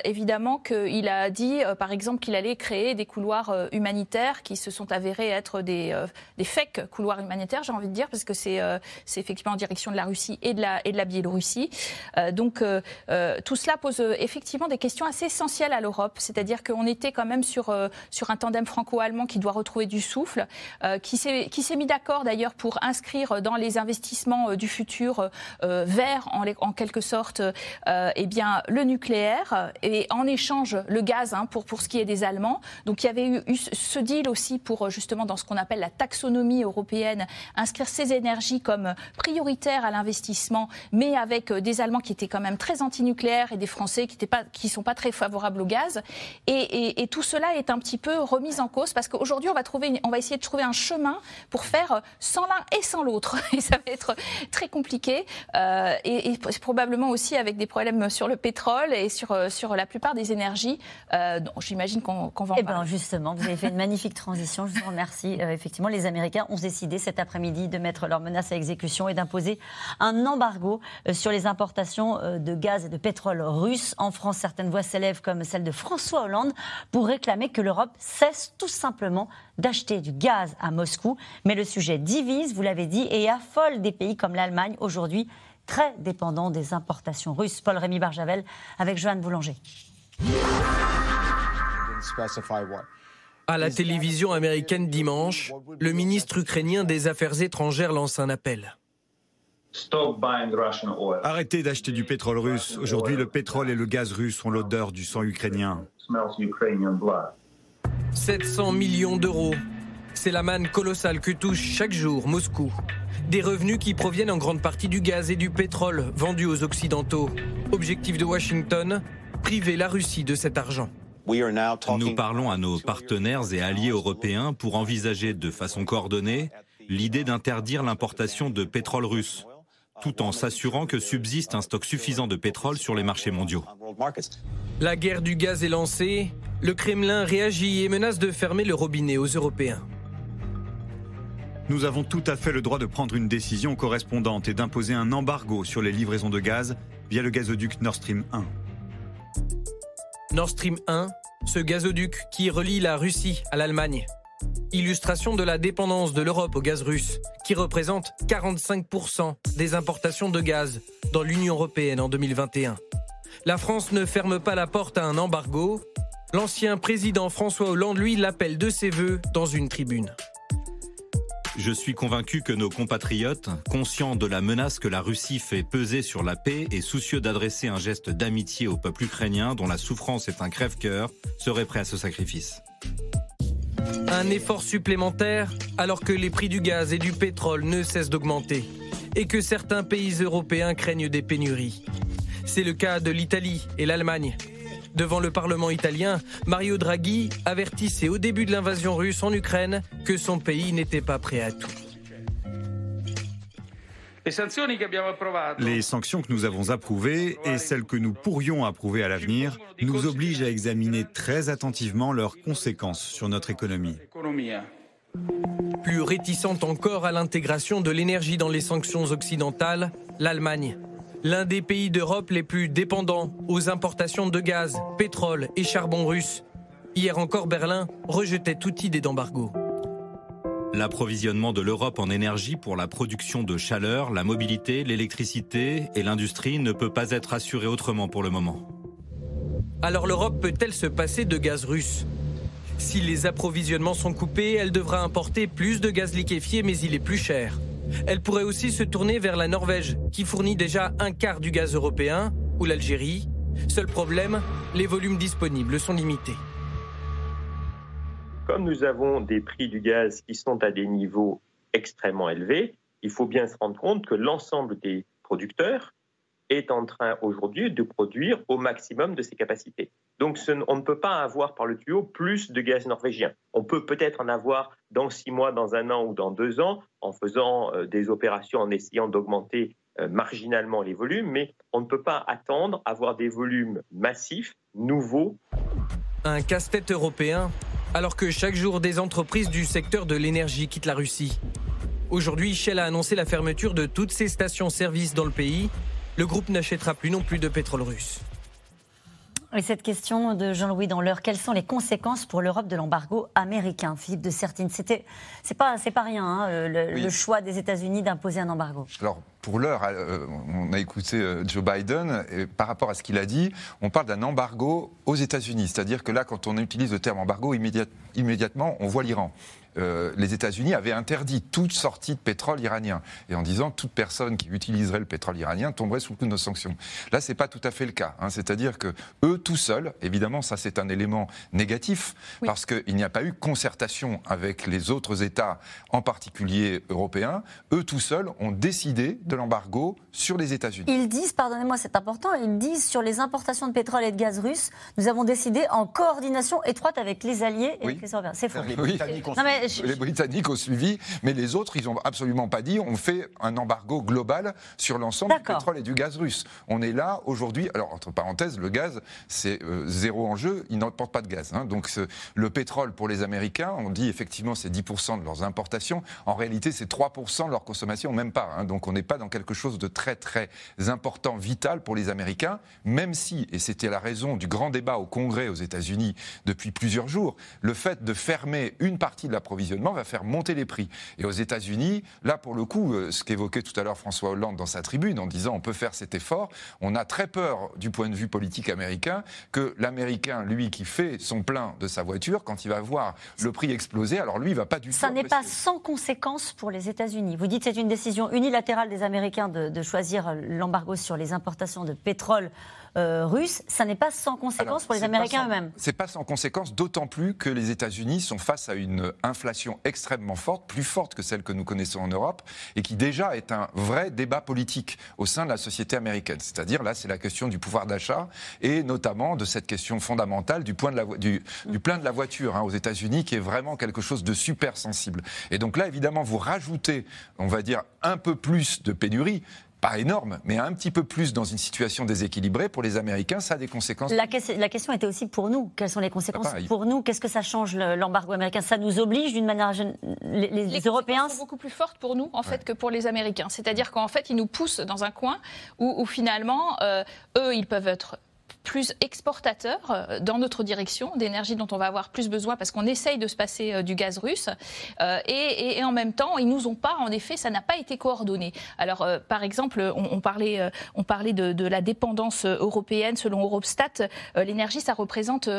évidemment, qu'il a dit, par exemple, qu'il allait créer des couloirs humanitaires qui se sont avérés être des, des fake couloirs humanitaires, j'ai envie de dire, parce que c'est effectivement en direction de la Russie et de la, et de la Biélorussie. donc tout cela pose euh, effectivement des questions assez essentielles à l'Europe. C'est-à-dire qu'on était quand même sur, euh, sur un tandem franco-allemand qui doit retrouver du souffle, euh, qui s'est mis d'accord d'ailleurs pour inscrire dans les investissements du futur vert, en, quelque sorte, eh bien, le nucléaire et en échange le gaz hein, pour, pour ce qui est des Allemands. Donc il y avait eu, ce deal aussi pour justement dans ce qu'on appelle la taxonomie européenne, inscrire ces énergies comme prioritaires à l'investissement, mais avec des Allemands qui étaient quand même très anti-nucléaires et des Français qui ne sont pas très favorables au gaz. Et, tout cela est un petit peu remis en cause parce qu'aujourd'hui, on, va trouver on va essayer de trouver un chemin pour faire sans l'un et sans l'autre. Et ça va être très compliqué. Euh, et, probablement aussi avec des problèmes sur le pétrole et sur, euh, sur la plupart des énergies. Euh, J'imagine qu'on va en eh ben justement, vous avez fait une magnifique transition. Je vous remercie. Euh, effectivement, les Américains ont décidé cet après-midi de mettre leurs menaces à exécution et d'imposer un embargo sur les importations de gaz et de pétrole russe en France, certaines voix s'élèvent comme celle de François Hollande pour réclamer que l'Europe cesse tout simplement d'acheter du gaz à Moscou. Mais le sujet divise, vous l'avez dit, et affole des pays comme l'Allemagne aujourd'hui très dépendants des importations russes. Paul-Rémy Barjavel avec Joanne Boulanger. À la télévision américaine dimanche, le ministre ukrainien des Affaires étrangères lance un appel. Arrêtez d'acheter du pétrole russe. Aujourd'hui, le pétrole et le gaz russe ont l'odeur du sang ukrainien. 700 millions d'euros. C'est la manne colossale que touche chaque jour Moscou. Des revenus qui proviennent en grande partie du gaz et du pétrole vendus aux Occidentaux. Objectif de Washington, priver la Russie de cet argent. Nous parlons à nos partenaires et alliés européens pour envisager de façon coordonnée l'idée d'interdire l'importation de pétrole russe tout en s'assurant que subsiste un stock suffisant de pétrole sur les marchés mondiaux. La guerre du gaz est lancée, le Kremlin réagit et menace de fermer le robinet aux Européens. Nous avons tout à fait le droit de prendre une décision correspondante et d'imposer un embargo sur les livraisons de gaz via le gazoduc Nord Stream 1. Nord Stream 1, ce gazoduc qui relie la Russie à l'Allemagne. Illustration de la dépendance de l'Europe au gaz russe, qui représente 45% des importations de gaz dans l'Union européenne en 2021. La France ne ferme pas la porte à un embargo. L'ancien président François Hollande, lui, l'appelle de ses voeux dans une tribune. Je suis convaincu que nos compatriotes, conscients de la menace que la Russie fait peser sur la paix et soucieux d'adresser un geste d'amitié au peuple ukrainien dont la souffrance est un crève-cœur, seraient prêts à ce sacrifice. Un effort supplémentaire alors que les prix du gaz et du pétrole ne cessent d'augmenter et que certains pays européens craignent des pénuries. C'est le cas de l'Italie et l'Allemagne. Devant le Parlement italien, Mario Draghi avertissait au début de l'invasion russe en Ukraine que son pays n'était pas prêt à tout. Les sanctions que nous avons approuvées et celles que nous pourrions approuver à l'avenir nous obligent à examiner très attentivement leurs conséquences sur notre économie. Plus réticente encore à l'intégration de l'énergie dans les sanctions occidentales, l'Allemagne. L'un des pays d'Europe les plus dépendants aux importations de gaz, pétrole et charbon russe. Hier encore, Berlin rejetait toute idée d'embargo. L'approvisionnement de l'Europe en énergie pour la production de chaleur, la mobilité, l'électricité et l'industrie ne peut pas être assuré autrement pour le moment. Alors l'Europe peut-elle se passer de gaz russe? Si les approvisionnements sont coupés, elle devra importer plus de gaz liquéfié, mais il est plus cher. Elle pourrait aussi se tourner vers la Norvège, qui fournit déjà un quart du gaz européen, ou l'Algérie. Seul problème, les volumes disponibles sont limités. Comme nous avons des prix du gaz qui sont à des niveaux extrêmement élevés, il faut bien se rendre compte que l'ensemble des producteurs est en train aujourd'hui de produire au maximum de ses capacités. Donc on ne peut pas avoir par le tuyau plus de gaz norvégien. On peut peut-être en avoir dans six mois, dans un an ou dans deux ans en faisant euh, des opérations, en essayant d'augmenter euh, marginalement les volumes, mais on ne peut pas attendre avoir des volumes massifs, nouveaux. Un casse-tête européen, alors que chaque jour des entreprises du secteur de l'énergie quittent la Russie. Aujourd'hui, Shell a annoncé la fermeture de toutes ses stations-service dans le pays le groupe n'achètera plus non plus de pétrole russe. Et cette question de Jean-Louis dans l'heure, quelles sont les conséquences pour l'Europe de l'embargo américain Philippe de Sertine, c'était, c'est pas, c'est pas rien, hein, le, choix des États-Unis d'imposer un embargo. Alors, pour l'heure, euh, on a écouté euh, Joe Biden, et par rapport à ce qu'il a dit, on parle d'un embargo aux États-Unis. C'est-à-dire que là, quand on utilise le terme embargo, immédiatement, on voit l'Iran. Euh, les États-Unis avaient interdit toute sortie de pétrole iranien, et en disant toute personne qui utiliserait le pétrole iranien tomberait sous le coup de nos sanctions. Là, c'est pas tout à fait le cas. Hein. C'est-à-dire que eux, tout seuls, évidemment, ça c'est un élément négatif, parce qu'il n'y a pas eu concertation avec les autres États, en particulier européens. Eux, tout seuls, ont décidé de l'embargo sur les États-Unis. Ils disent, pardonnez-moi, c'est important, ils disent sur les importations de pétrole et de gaz russe, nous avons décidé en coordination étroite avec les alliés et avec les Européens. C'est faux. Les Britanniques ont suivi, mais les autres, ils n'ont absolument pas dit on fait un embargo global sur l'ensemble du pétrole et du gaz russe. On est là aujourd'hui. Alors, entre parenthèses, le gaz, c'est euh, zéro enjeu, ils n'emportent pas de gaz. Hein. Donc, le pétrole pour les Américains, on dit effectivement c'est 10% de leurs importations. En réalité, c'est 3% de leur consommation, même pas. Hein. Donc, on n'est pas dans quelque chose de très, très important, vital pour les Américains, même si, et c'était la raison du grand débat au Congrès aux États-Unis depuis plusieurs jours, le fait de fermer une partie de la va faire monter les prix. Et aux États-Unis, là, pour le coup, euh, ce qu'évoquait tout à l'heure François Hollande dans sa tribune en disant on peut faire cet effort, on a très peur du point de vue politique américain que l'Américain, lui, qui fait son plein de sa voiture, quand il va voir le prix exploser, alors lui, il va pas du tout. Ça n'est pas sans conséquence pour les États-Unis. Vous dites que c'est une décision unilatérale des Américains de, de choisir l'embargo sur les importations de pétrole euh, russe, ça n'est pas sans conséquence pour les Américains eux-mêmes. C'est pas sans conséquence, d'autant plus que les États-Unis sont face à une inflation extrêmement forte, plus forte que celle que nous connaissons en Europe, et qui déjà est un vrai débat politique au sein de la société américaine. C'est-à-dire là, c'est la question du pouvoir d'achat et notamment de cette question fondamentale du, point de la, du, du plein de la voiture hein, aux États-Unis, qui est vraiment quelque chose de super sensible. Et donc là, évidemment, vous rajoutez, on va dire, un peu plus de pénurie pas énorme, mais un petit peu plus dans une situation déséquilibrée, pour les Américains, ça a des conséquences. La, la question était aussi pour nous. Quelles sont les conséquences pour nous? Qu'est-ce que ça change l'embargo américain? Ça nous oblige d'une manière. Les, les, les, Européens. sont beaucoup plus fortes pour nous, en fait, que pour les Américains. C'est-à-dire qu'en fait, ils nous poussent dans un coin où, finalement, euh, eux, ils peuvent être plus exportateur euh, dans notre direction d'énergie dont on va avoir plus besoin parce qu'on essaye de se passer euh, du gaz russe. Euh, et, en même temps ils nous ont pas en effet ça n'a pas été coordonné. Alors par exemple on, parlait on parlait de, la dépendance européenne. Selon Eurostat l'énergie ça représente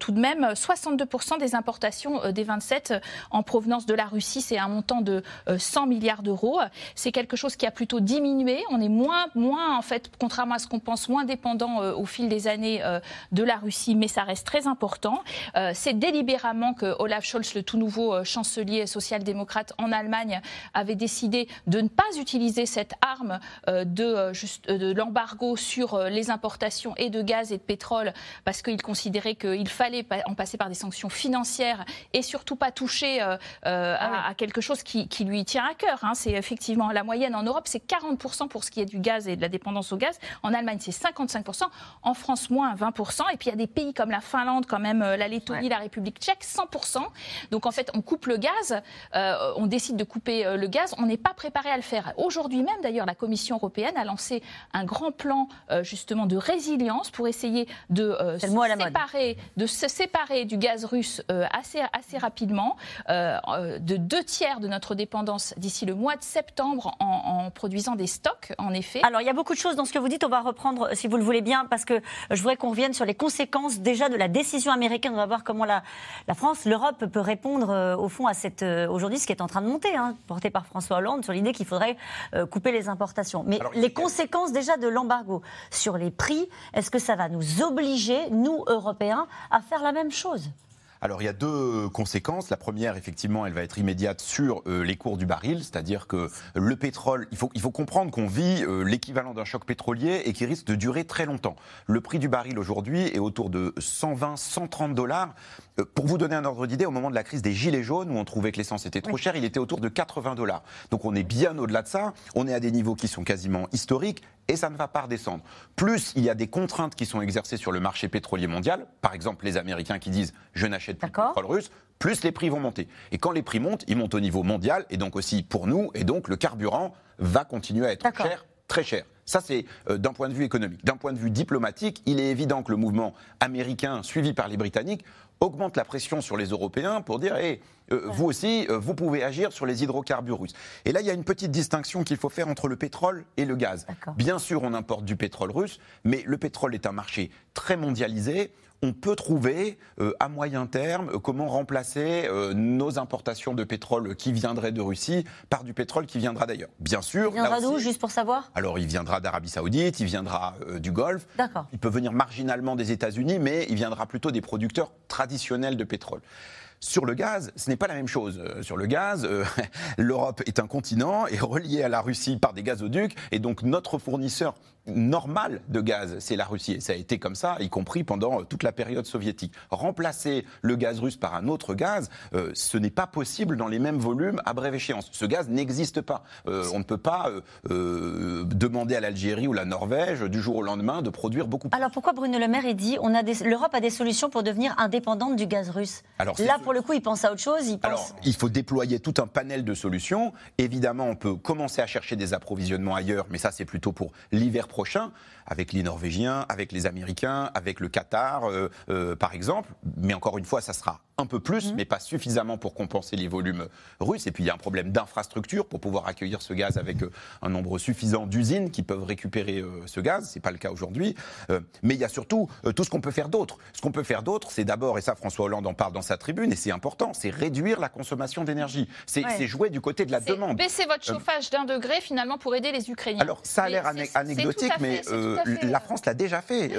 tout de même 62% des importations des 27 en provenance de la Russie. C'est un montant de 100 milliards d'euros. C'est quelque chose qui a plutôt diminué. On est moins moins en fait contrairement à ce qu'on pense moins dépendant au fil des années euh, de la Russie, mais ça reste très important. Euh, c'est délibérément que Olaf Scholz, le tout nouveau euh, chancelier social-démocrate en Allemagne, avait décidé de ne pas utiliser cette arme de, de l'embargo sur les importations et de gaz et de pétrole parce qu'il considérait qu'il fallait en passer par des sanctions financières et surtout pas toucher à, à, quelque chose qui, qui, lui tient à cœur. Hein. C'est effectivement la moyenne en Europe, c'est 40% pour ce qui est du gaz et de la dépendance au gaz. En Allemagne, c'est 55%. En France, France, moins 20%. Et puis il y a des pays comme la Finlande, quand même, la Lettonie, la République tchèque, 100%. Donc en fait, on coupe le gaz, on décide de couper le gaz, on n'est pas préparé à le faire. Aujourd'hui même, d'ailleurs, la Commission européenne a lancé un grand plan justement de résilience pour essayer de, séparer, de se séparer du gaz russe assez, assez rapidement, de deux tiers de notre dépendance d'ici le mois de septembre en, produisant des stocks, en effet. Alors, il y a beaucoup de choses dans ce que vous dites. On va reprendre, si vous le voulez bien, parce que je voudrais qu'on revienne sur les conséquences déjà de la décision américaine. On va voir comment la, la France, l'Europe peut répondre euh, au fond à cette euh, aujourd'hui ce qui est en train de monter, hein, porté par François Hollande, sur l'idée qu'il faudrait euh, couper les importations. Mais les conséquences déjà de l'embargo sur les prix, est-ce que ça va nous obliger, nous Européens, à faire la même chose? Alors il y a deux conséquences. La première, effectivement, elle va être immédiate sur euh, les cours du baril, c'est-à-dire que le pétrole, il faut, comprendre qu'on vit euh, l'équivalent d'un choc pétrolier et qui risque de durer très longtemps. Le prix du baril aujourd'hui est autour de 120, 130 dollars. Euh, pour vous donner un ordre d'idée, au moment de la crise des gilets jaunes, où on trouvait que l'essence était trop chère, il était autour de 80 dollars. Donc on est bien au-delà de ça. On est à des niveaux qui sont quasiment historiques et ça ne va pas redescendre. Plus il y a des contraintes qui sont exercées sur le marché pétrolier mondial, par exemple les Américains qui disent je n'achète plus de pétrole russe, plus les prix vont monter. Et quand les prix montent, ils montent au niveau mondial et donc aussi pour nous, et donc le carburant va continuer à être cher, très cher. Ça, c'est euh, d'un point de vue économique. D'un point de vue diplomatique, il est évident que le mouvement américain, suivi par les Britanniques, augmente la pression sur les Européens pour dire hey, euh, vous aussi, euh, vous pouvez agir sur les hydrocarbures russes. Et là, il y a une petite distinction qu'il faut faire entre le pétrole et le gaz. Bien sûr, on importe du pétrole russe, mais le pétrole est un marché très mondialisé on peut trouver euh, à moyen terme comment remplacer nos importations de pétrole qui viendraient de Russie par du pétrole qui viendra d'ailleurs. Bien sûr. Il viendra d'où, juste pour savoir? Alors, il viendra d'Arabie Saoudite, il viendra du Golfe. D'accord. Il peut venir marginalement des États-Unis, mais il viendra plutôt des producteurs traditionnels de pétrole. Sur le gaz, ce n'est pas la même chose. Euh, sur le gaz, euh, l'Europe est un continent et relié à la Russie par des gazoducs, et donc notre fournisseur normal de gaz, c'est la Russie. Et ça a été comme ça, y compris pendant euh, toute la période soviétique. Remplacer le gaz russe par un autre gaz, ce n'est pas possible dans les mêmes volumes à brève échéance. Ce gaz n'existe pas. on ne peut pas demander à l'Algérie ou la Norvège du jour au lendemain de produire beaucoup plus. Alors pourquoi Bruno Le Maire est dit on a l'Europe a des solutions pour devenir indépendante du gaz russe Alors, Là, pour le coup, il pense à autre chose. Il pense... Alors, il faut déployer tout un panel de solutions. Évidemment, on peut commencer à chercher des approvisionnements ailleurs, mais ça, c'est plutôt pour l'hiver prochain, avec les Norvégiens, avec les Américains, avec le Qatar, euh, euh, par exemple. Mais encore une fois, ça sera un peu plus, mhm. mais pas suffisamment pour compenser les volumes russes. Et puis il y a un problème d'infrastructure pour pouvoir accueillir ce gaz avec euh, un nombre suffisant d'usines qui peuvent récupérer euh, ce gaz. C'est pas le cas aujourd'hui. Euh, mais il y a surtout tout ce qu'on peut faire d'autre. Ce qu'on peut faire d'autre, c'est d'abord, et ça François Hollande en parle dans sa tribune, et c'est important, c'est réduire la consommation d'énergie. C'est jouer du côté de la demande. Baisser votre chauffage d'un degré finalement pour aider les Ukrainiens. Alors ça a l'air anecdotique, mais la France l'a déjà fait.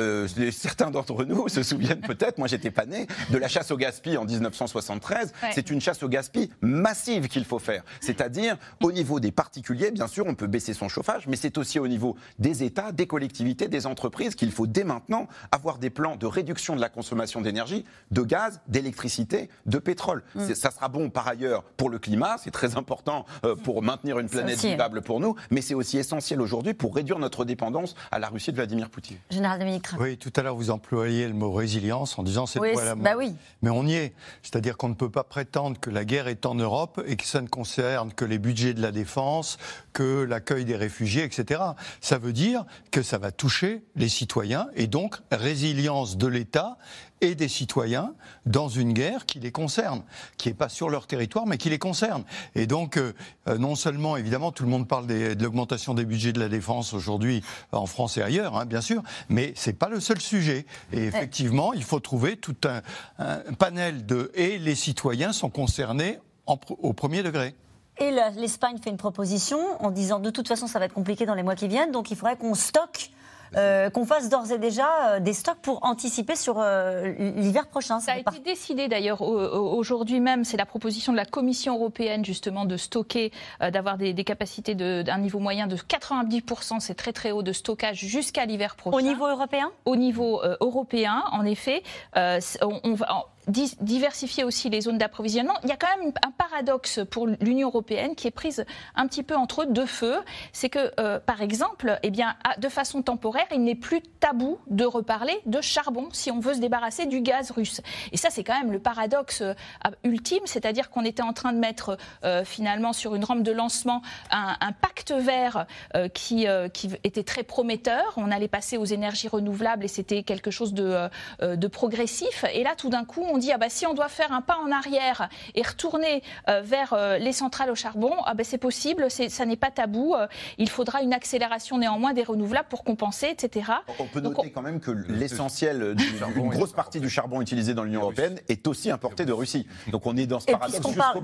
certains d'entre nous se souviennent peut-être, moi j'étais pas né, de la chasse au gaspillage en 1973, c'est une chasse au gaspillage massive qu'il faut faire. C'est-à-dire, au niveau des particuliers, bien sûr, on peut baisser son chauffage, mais c'est aussi au niveau des États, des collectivités, des entreprises qu'il faut dès maintenant avoir des plans de réduction de la consommation d'énergie, de gaz, d'électricité, de pétrole. Mm. Ça sera bon par ailleurs pour le climat, c'est très important euh, pour maintenir une planète vivable pour nous, mais c'est aussi essentiel aujourd'hui pour réduire notre dépendance à la Russie de Vladimir Poutine. Général Dominique Oui, tout à l'heure vous employez le mot résilience en disant c'est oui, la bah oui. Mais on y est. C'est-à-dire qu'on ne peut pas prétendre que la guerre est en Europe et que ça ne concerne que les budgets de la défense, que l'accueil des réfugiés, etc. Ça veut dire que ça va toucher les citoyens et donc résilience de l'État et des citoyens dans une guerre qui les concerne, qui n'est pas sur leur territoire, mais qui les concerne. Et donc, euh, euh, non seulement, évidemment, tout le monde parle de l'augmentation des budgets de la défense aujourd'hui en France et ailleurs, hein, bien sûr, mais c'est pas le seul sujet. Et effectivement, il faut trouver tout un, panel de... Et les citoyens sont concernés au premier degré. Et l'Espagne fait une proposition en disant de toute façon ça va être compliqué dans les mois qui viennent, donc il faudrait qu'on stocke euh, qu'on fasse d'ores et déjà euh, des stocks pour anticiper sur euh, l'hiver prochain. Ça, a été décidé d'ailleurs aujourd'hui même, c'est la proposition de la Commission européenne justement de stocker, d'avoir des, capacités d'un niveau moyen de 90%, c'est très très haut de stockage jusqu'à l'hiver prochain. Au niveau européen? Au niveau européen, en effet. on, va, diversifier aussi les zones d'approvisionnement. Il y a quand même un paradoxe pour l'Union européenne qui est prise un petit peu entre deux feux. C'est que, euh, par exemple, eh bien, de façon temporaire, il n'est plus tabou de reparler de charbon si on veut se débarrasser du gaz russe. Et ça, c'est quand même le paradoxe euh, ultime, c'est-à-dire qu'on était en train de mettre euh, finalement sur une rampe de lancement un, pacte vert qui, était très prometteur. On allait passer aux énergies renouvelables et c'était quelque chose de, de progressif. Et là, tout d'un coup, on dit ah bah, si on doit faire un pas en arrière et retourner euh, vers euh, les centrales au charbon, ah bah, c'est possible, ça n'est pas tabou. Euh, il faudra une accélération néanmoins des renouvelables pour compenser, etc. On peut noter quand même que l'essentiel, une grosse partie du charbon utilisé dans l'Union européenne est aussi importé de Russie. Donc on est dans ce paradoxe.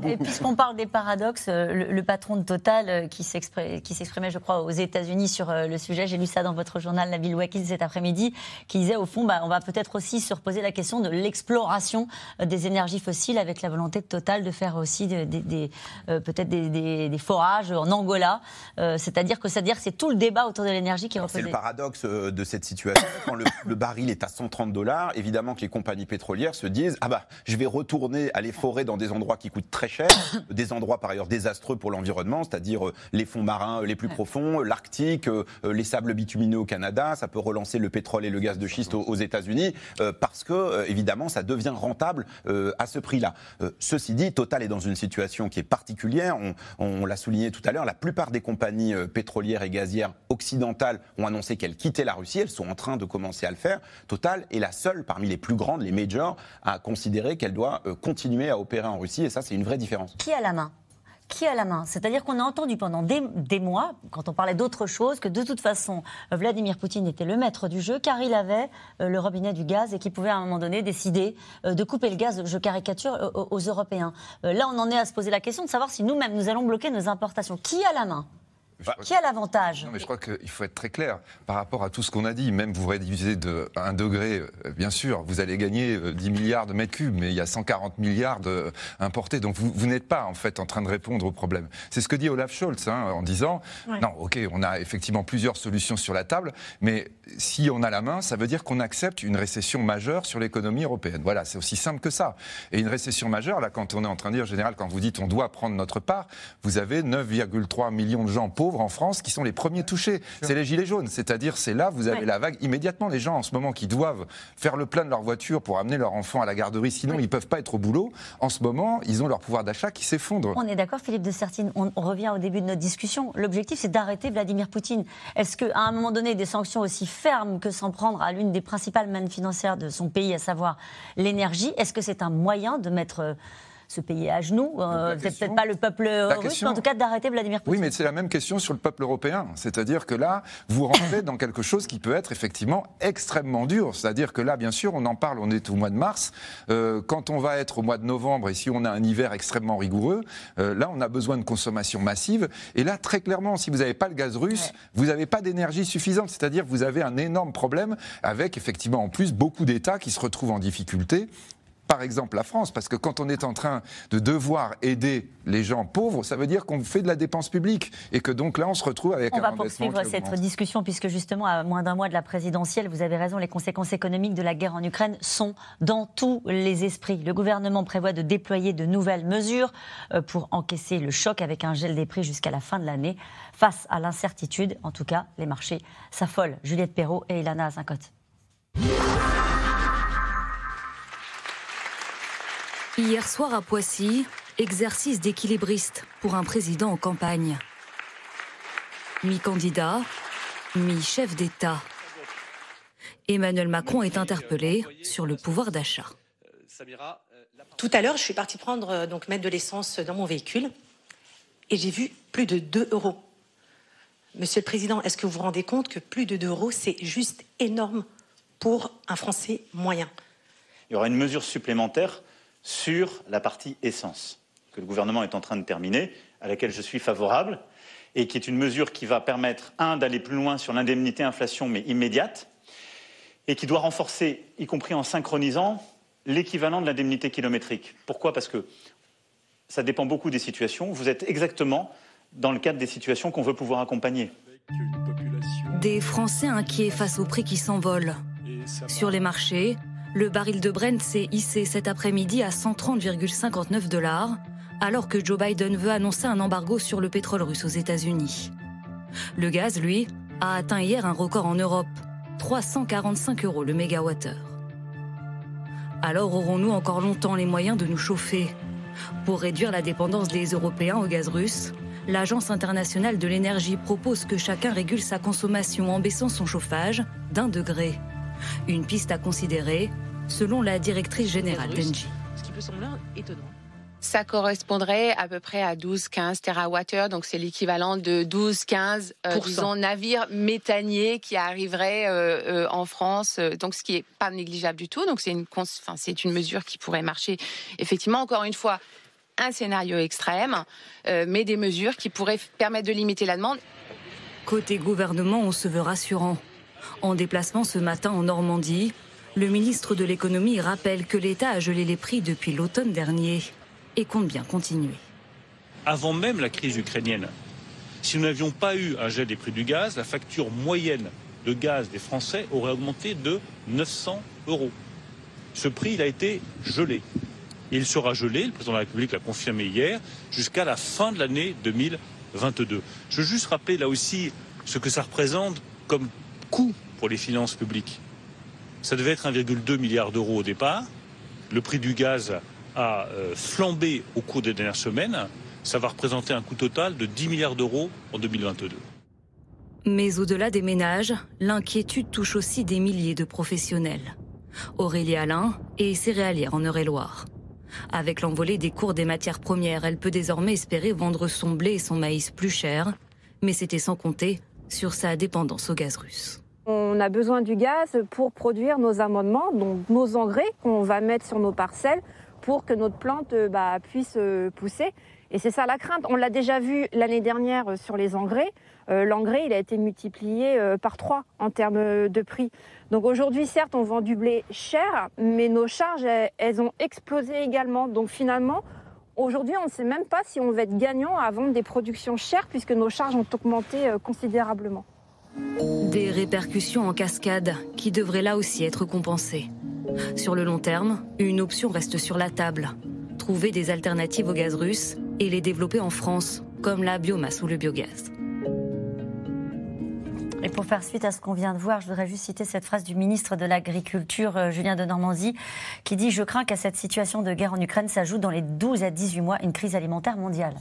Et puisqu'on parle, des paradoxes, le, patron de Total qui s'exprimait, je crois, aux États-Unis sur le sujet, j'ai lu ça dans votre journal, Nabil Wakil, cet après-midi, qui disait au fond, bah, on va peut-être aussi se reposer la question de l'exploration euh, des énergies fossiles avec la volonté de Total de faire aussi des, euh, peut-être des, forages en Angola. Euh, c'est-à-dire que c'est-à-dire c'est tout le débat autour de l'énergie qui est C'est le paradoxe de cette situation. Quand le, baril est à 130 dollars, évidemment que les compagnies pétrolières se disent ah bah je vais retourner aller forer dans des endroits qui coûtent très cher, des endroits par ailleurs désastreux pour l'environnement, c'est-à-dire les fonds marins les plus profonds, l'Arctique, les sables bitumineux au Canada. Ça peut relancer le pétrole et le gaz de schiste aux, aux États-Unis parce que évidemment ça devient rentable euh, à ce prix-là. Euh, ceci dit, Total est dans une situation qui est particulière. On, l'a souligné tout à l'heure, la plupart des compagnies euh, pétrolières et gazières occidentales ont annoncé qu'elles quittaient la Russie. Elles sont en train de commencer à le faire. Total est la seule parmi les plus grandes, les majors, à considérer qu'elle doit continuer à opérer en Russie. Et ça, c'est une vraie différence. Qui a la main? Qui a la main? C'est-à-dire qu'on a entendu pendant des, mois, quand on parlait d'autre chose, que de toute façon, Vladimir Poutine était le maître du jeu, car il avait euh, le robinet du gaz et qu'il pouvait à un moment donné décider euh, de couper le gaz, je caricature, euh, aux Européens. là, on en est à se poser la question de savoir si nous-mêmes, nous allons bloquer nos importations. Qui a la main? Qui a l'avantage Non, mais je crois qu'il faut être très clair par rapport à tout ce qu'on a dit. Même vous réduisez de 1 degré, euh, bien sûr, vous allez gagner 10 euh, milliards de mètres cubes, mais il y a 140 milliards importés. Donc vous, vous n'êtes pas en fait en train de répondre au problème. C'est ce que dit Olaf Scholz hein, en disant non, ok, on a effectivement plusieurs solutions sur la table, mais si on a la main, ça veut dire qu'on accepte une récession majeure sur l'économie européenne. Voilà, c'est aussi simple que ça. Et une récession majeure, là, quand on est en train de dire, en général, quand vous dites on doit prendre notre part, vous avez 9,3 millions de gens pauvres en France qui sont les premiers touchés. C'est les gilets jaunes. C'est-à-dire, c'est là, vous avez la vague immédiatement. Les gens en ce moment qui doivent faire le plein de leur voiture pour amener leur enfant à la garderie, sinon ils ne peuvent pas être au boulot. En ce moment, ils ont leur pouvoir d'achat qui s'effondre. On est d'accord, Philippe de Sertine. On, revient au début de notre discussion. L'objectif, c'est d'arrêter Vladimir Poutine. Est-ce qu'à un moment donné, des sanctions aussi fermes que s'en prendre à l'une des principales mannes financières de son pays, à savoir l'énergie, est-ce que c'est un moyen de mettre se payer à genoux. Euh, peut-être pas le peuple russe, mais en tout cas d'arrêter Vladimir Poutine. Oui, mais c'est la même question sur le peuple européen. C'est-à-dire que là, vous rentrez dans quelque chose qui peut être effectivement extrêmement dur. C'est-à-dire que là, bien sûr, on en parle, on est au mois de mars. Euh, quand on va être au mois de novembre, et si on a un hiver extrêmement rigoureux, euh, là, on a besoin de consommation massive. Et là, très clairement, si vous n'avez pas le gaz russe, vous n'avez pas d'énergie suffisante. C'est-à-dire que vous avez un énorme problème avec, effectivement, en plus, beaucoup d'États qui se retrouvent en difficulté par exemple la France, parce que quand on est en train de devoir aider les gens pauvres, ça veut dire qu'on fait de la dépense publique et que donc là on se retrouve avec on va poursuivre cette discussion puisque justement à moins d'un mois de la présidentielle, vous avez raison, les conséquences économiques de la guerre en Ukraine sont dans tous les esprits. Le gouvernement prévoit de déployer de nouvelles mesures euh, pour encaisser le choc avec un gel des prix jusqu'à la fin de l'année. Face à l'incertitude, en tout cas, les marchés s'affolent. Juliette Perrault et Ilana Azincote. Hier soir à Poissy, exercice d'équilibriste pour un président en campagne. Mi-candidat, mi-chef d'État. Emmanuel Macron est interpellé sur le pouvoir d'achat. Tout à l'heure, je suis partie prendre euh, donc mettre de l'essence dans mon véhicule et j'ai vu plus de 2 euros. Monsieur le Président, est-ce que vous vous rendez compte que plus de 2 euros, c'est juste énorme pour un Français moyen? Il y aura une mesure supplémentaire sur la partie essence, que le gouvernement est en train de terminer, à laquelle je suis favorable, et qui est une mesure qui va permettre, un, d'aller plus loin sur l'indemnité inflation, mais immédiate, et qui doit renforcer, y compris en synchronisant, l'équivalent de l'indemnité kilométrique. Pourquoi? Parce que ça dépend beaucoup des situations. Vous êtes exactement dans le cadre des situations qu'on veut pouvoir accompagner. Des Français inquiets face aux prix qui s'envolent. Sur les marchés, Le baril de Brent s'est hissé cet après-midi à 130,59 dollars, alors que Joe Biden veut annoncer un embargo sur le pétrole russe aux États-Unis. Le gaz, lui, a atteint hier un record en Europe, 345 euros le mégawattheure. Alors aurons-nous encore longtemps les moyens de nous chauffer? Pour réduire la dépendance des Européens au gaz russe, l'Agence internationale de l'énergie propose que chacun régule sa consommation en baissant son chauffage d'un degré. Une piste à considérer, selon la directrice générale d'Engie. Ce qui peut sembler étonnant. Ça correspondrait à peu près à 12-15 TWh, donc c'est l'équivalent de 12-15 euh, disons navires méthaniers qui arriveraient euh, euh, en France, donc ce qui est pas négligeable du tout. Donc c'est une, enfin, c'est une mesure qui pourrait marcher effectivement. Encore une fois, un scénario extrême, mais des mesures qui pourraient permettre de limiter la demande. Côté gouvernement, on se veut rassurant. En déplacement ce matin en Normandie, le ministre de l'économie rappelle que l'État a gelé les prix depuis l'automne dernier et compte bien continuer. Avant même la crise ukrainienne, si nous n'avions pas eu un gel des prix du gaz, la facture moyenne de gaz des Français aurait augmenté de 900 euros. Ce prix, a été gelé. il sera gelé, le président de la République l'a confirmé hier, jusqu'à la fin de l'année 2022. Je veux juste rappeler là aussi ce que ça représente comme coût pour les finances publiques. Ça devait être 1,2 milliard d'euros au départ. Le prix du gaz a euh, flambé au cours des dernières semaines, ça va représenter un coût total de 10 milliards d'euros en 2022. Mais au-delà des ménages, l'inquiétude touche aussi des milliers de professionnels. Aurélie Alain est céréalière en Eure-et-Loire. Avec l'envolée des cours des matières premières, elle peut désormais espérer vendre son blé et son maïs plus cher, mais c'était sans compter sur sa dépendance au gaz russe. On a besoin du gaz pour produire nos amendements, donc nos engrais qu'on va mettre sur nos parcelles pour que notre plante euh, bah, puisse euh, pousser. Et c'est ça la crainte. On l'a déjà vu l'année dernière euh, sur les engrais. L'engrais, il a été multiplié par trois en termes de prix. Donc aujourd'hui, certes, on vend du blé cher, mais nos charges, elles, ont explosé également. Donc finalement, aujourd'hui, on ne sait même pas si on va être gagnant à vendre des productions chères, puisque nos charges ont augmenté considérablement. Des répercussions en cascade qui devraient là aussi être compensées. Sur le long terme, une option reste sur la table. Trouver des alternatives au gaz russe et les développer en France, comme la biomasse ou le biogaz. Et pour faire suite à ce qu'on vient de voir, je voudrais juste citer cette phrase du ministre de l'Agriculture, euh, Julien de Normandie, qui dit Je crains qu'à cette situation de guerre en Ukraine s'ajoute dans les 12 à 18 mois une crise alimentaire mondiale.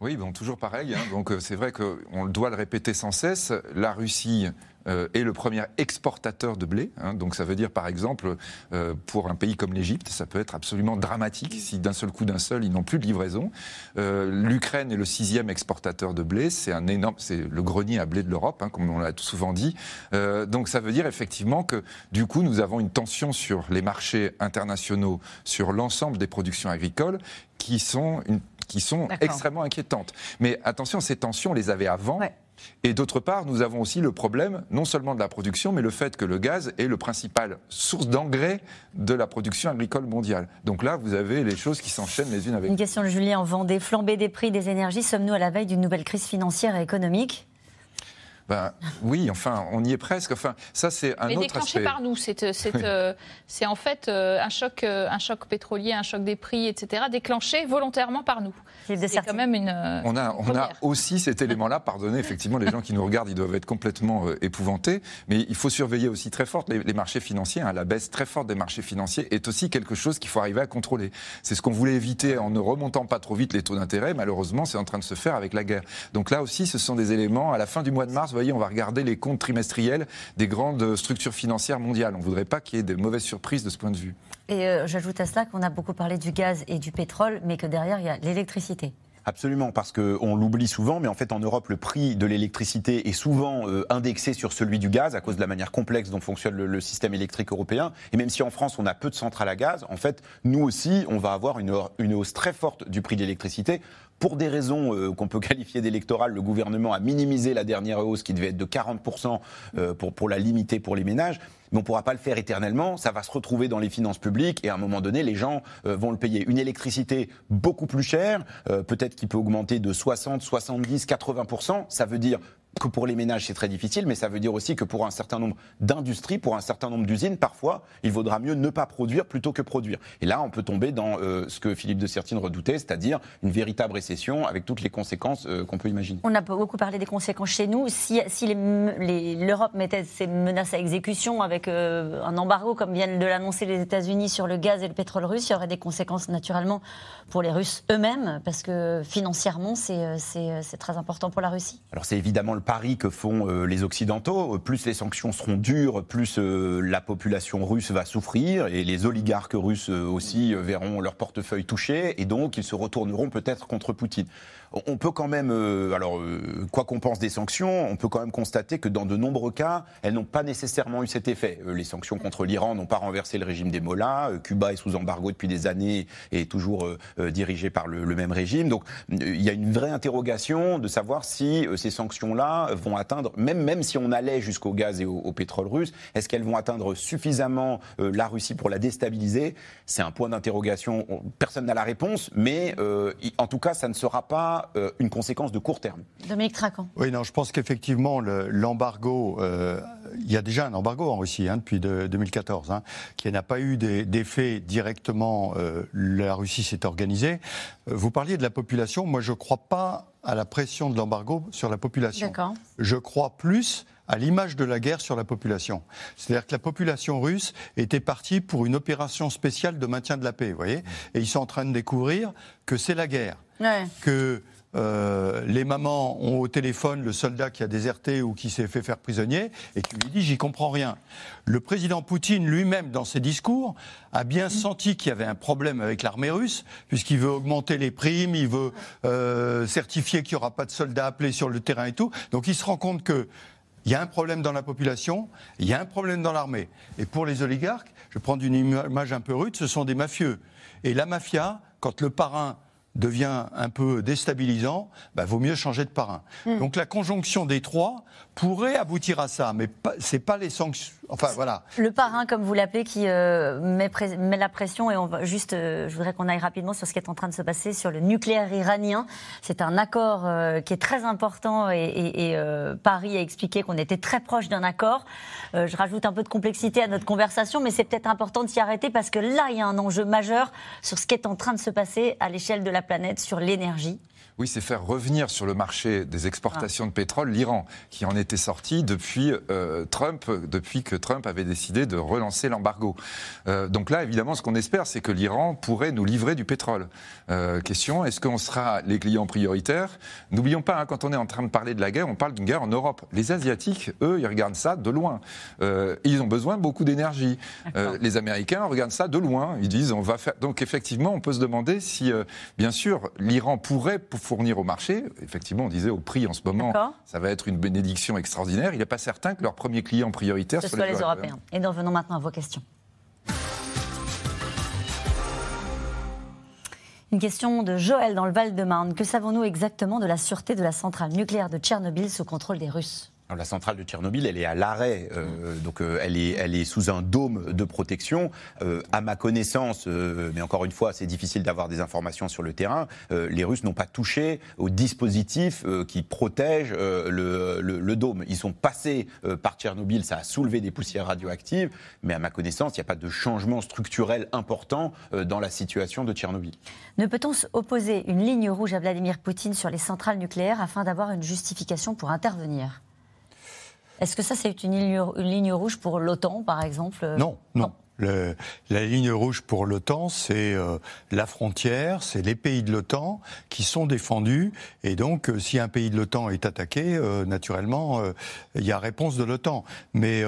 Oui, bon, toujours pareil. Hein. Donc euh, c'est vrai qu'on doit le répéter sans cesse. La Russie euh, est le premier exportateur de blé. Hein. donc ça veut dire, par exemple, euh, pour un pays comme l'Égypte, ça peut être absolument dramatique si d'un seul coup d'un seul, ils n'ont plus de livraison. L'Ukraine est le sixième exportateur de blé. C'est un énorme, c'est le grenier à blé de l'Europe, hein, comme on l'a souvent dit. donc ça veut dire effectivement que du coup, nous avons une tension sur les marchés internationaux, sur l'ensemble des productions agricoles, qui sont une qui sont extrêmement inquiétantes. Mais attention, ces tensions, on les avait avant. Et d'autre part, nous avons aussi le problème, non seulement de la production, mais le fait que le gaz est le principal source d'engrais de la production agricole mondiale. Donc là, vous avez les choses qui s'enchaînent les unes avec les autres. Une question de Julien en Vendée. Flambée des prix des énergies, sommes-nous à la veille d'une nouvelle crise financière et économique? Ben, oui, enfin, on y est presque. Enfin, ça, c'est un Mais autre déclenché aspect. par nous. C'est euh, en fait euh, un, choc, euh, un choc pétrolier, un choc des prix, etc., déclenché volontairement par nous. C'est quand même une. On a, on a aussi cet élément-là. Pardonnez, effectivement, les gens qui nous regardent, ils doivent être complètement épouvantés. Mais il faut surveiller aussi très fort les, marchés financiers. Hein. La baisse très forte des marchés financiers est aussi quelque chose qu'il faut arriver à contrôler. C'est ce qu'on voulait éviter en ne remontant pas trop vite les taux d'intérêt. Malheureusement, c'est en train de se faire avec la guerre. Donc là aussi, ce sont des éléments. À la fin du mois de mars, voyez, on va regarder les comptes trimestriels des grandes structures financières mondiales. On ne voudrait pas qu'il y ait de mauvaises surprises de ce point de vue. Et euh, j'ajoute à cela qu'on a beaucoup parlé du gaz et du pétrole, mais que derrière, il y a l'électricité. Absolument, parce qu'on l'oublie souvent, mais en fait en Europe, le prix de l'électricité est souvent euh, indexé sur celui du gaz à cause de la manière complexe dont fonctionne le, système électrique européen. Et même si en France on a peu de centrales à gaz, en fait, nous aussi, on va avoir une, une hausse très forte du prix de l'électricité. Pour des raisons euh, qu'on peut qualifier d'électorales, le gouvernement a minimisé la dernière hausse qui devait être de 40% euh, pour, la limiter pour les ménages mais on ne pourra pas le faire éternellement. Ça va se retrouver dans les finances publiques et à un moment donné, les gens euh, vont le payer. Une électricité beaucoup plus chère, peut-être qui peut augmenter de 60, 70, 80% Ça veut dire que pour les ménages c'est très difficile, mais ça veut dire aussi que pour un certain nombre d'industries, pour un certain nombre d'usines, parfois, il vaudra mieux ne pas produire plutôt que produire. Et là, on peut tomber dans euh, ce que Philippe de Sertine redoutait, c'est-à-dire une véritable récession avec toutes les conséquences euh, qu'on peut imaginer. On a beaucoup parlé des conséquences chez nous. Si, si l'Europe mettait ses menaces à exécution avec euh, un embargo, comme viennent de l'annoncer les États-Unis sur le gaz et le pétrole russe, il y aurait des conséquences naturellement pour les Russes eux-mêmes, parce que financièrement, c'est très important pour la Russie. Alors c'est évidemment le pari que font euh, les Occidentaux. Plus les sanctions seront dures, plus euh, la population russe va souffrir et les oligarques russes euh, aussi verront leur portefeuille touché et donc ils se retourneront peut-être contre Poutine on peut quand même, euh, alors euh, quoi qu'on pense des sanctions, on peut quand même constater que dans de nombreux cas, elles n'ont pas nécessairement eu cet effet. Euh, les sanctions contre l'Iran n'ont pas renversé le régime des Mollahs. Cuba est sous embargo depuis des années et toujours dirigé par le, même régime. Donc il y a une vraie interrogation de savoir si ces sanctions-là vont atteindre, même, même si on allait jusqu'au gaz et au, pétrole russe, est-ce qu'elles vont atteindre suffisamment la Russie pour la déstabiliser? C'est un point d'interrogation. Personne n'a la réponse, mais en tout cas, ça ne sera pas euh, une conséquence de court terme. Dominique Tracan. Oui, non, je pense qu'effectivement, l'embargo, euh, il y a déjà un embargo en Russie hein, depuis 2014, hein, qui n'a pas eu d'effet directement. Euh, la Russie s'est organisée. Vous parliez de la population. Moi, je ne crois pas à la pression de l'embargo sur la population. Je crois plus à l'image de la guerre sur la population. C'est-à-dire que la population russe était partie pour une opération spéciale de maintien de la paix, vous voyez Et ils sont en train de découvrir que c'est la guerre. Que euh, les mamans ont au téléphone le soldat qui a déserté ou qui s'est fait faire prisonnier et qui lui dit j'y comprends rien. Le président Poutine lui-même, dans ses discours, a bien senti qu'il y avait un problème avec l'armée russe, puisqu'il veut augmenter les primes, il veut euh, certifier qu'il n'y aura pas de soldats appelés sur le terrain et tout. Donc il se rend compte que il y a un problème dans la population, il y a un problème dans l'armée. Et pour les oligarques, je prends une image un peu rude, ce sont des mafieux. Et la mafia, quand le parrain devient un peu déstabilisant, bah, vaut mieux changer de parrain. Hmm. Donc la conjonction des trois pourrait aboutir à ça, mais ce n'est pas les sanctions. Enfin voilà. Le parrain, comme vous l'appelez, qui euh, met, la pression et on va juste, euh, je voudrais qu'on aille rapidement sur ce qui est en train de se passer sur le nucléaire iranien. C'est un accord euh, qui est très important et Paris a expliqué qu'on était très proche d'un accord. je rajoute un peu de complexité à notre conversation, mais c'est peut-être important de s'y arrêter parce que là, il y a un enjeu majeur sur ce qui est en train de se passer à l'échelle de la planète sur l'énergie oui, c'est faire revenir sur le marché des exportations de pétrole l'Iran, qui en était sorti depuis euh, Trump, depuis que Trump avait décidé de relancer l'embargo. Euh, donc là, évidemment, ce qu'on espère, c'est que l'Iran pourrait nous livrer du pétrole. Euh, question est-ce qu'on sera les clients prioritaires? N'oublions pas, hein, quand on est en train de parler de la guerre, on parle d'une guerre en Europe. Les Asiatiques, eux, ils regardent ça de loin. ils ont besoin de beaucoup d'énergie. les Américains regardent ça de loin. Ils disent on va faire. Donc effectivement, on peut se demander si, bien sûr, l'Iran pourrait fournir au marché. Effectivement, on disait au prix en ce moment, ça va être une bénédiction extraordinaire. Il n'est pas certain que leur premier client prioritaire ce soit les, Européens. Et nous revenons maintenant à vos questions. Une question de Joël dans le Val-de-Marne. Que savons-nous exactement de la sûreté de la centrale nucléaire de Tchernobyl sous contrôle des Russes? La centrale de Tchernobyl, elle est à l'arrêt, euh, donc euh, elle, est, elle est sous un dôme de protection. Euh, à ma connaissance, mais encore une fois, c'est difficile d'avoir des informations sur le terrain, les Russes n'ont pas touché au dispositif qui protège le, le, dôme. Ils sont passés par Tchernobyl, ça a soulevé des poussières radioactives, mais à ma connaissance, il n'y a pas de changement structurel important dans la situation de Tchernobyl. Ne peut-on opposer une ligne rouge à Vladimir Poutine sur les centrales nucléaires afin d'avoir une justification pour intervenir? Est-ce que ça, c'est une ligne, rouge pour l'OTAN, par exemple Non, non. la ligne rouge pour l'OTAN, c'est euh, la frontière, c'est les pays de l'OTAN qui sont défendus. Et donc, euh, si un pays de l'OTAN est attaqué, euh, naturellement, il y a réponse de l'OTAN. Mais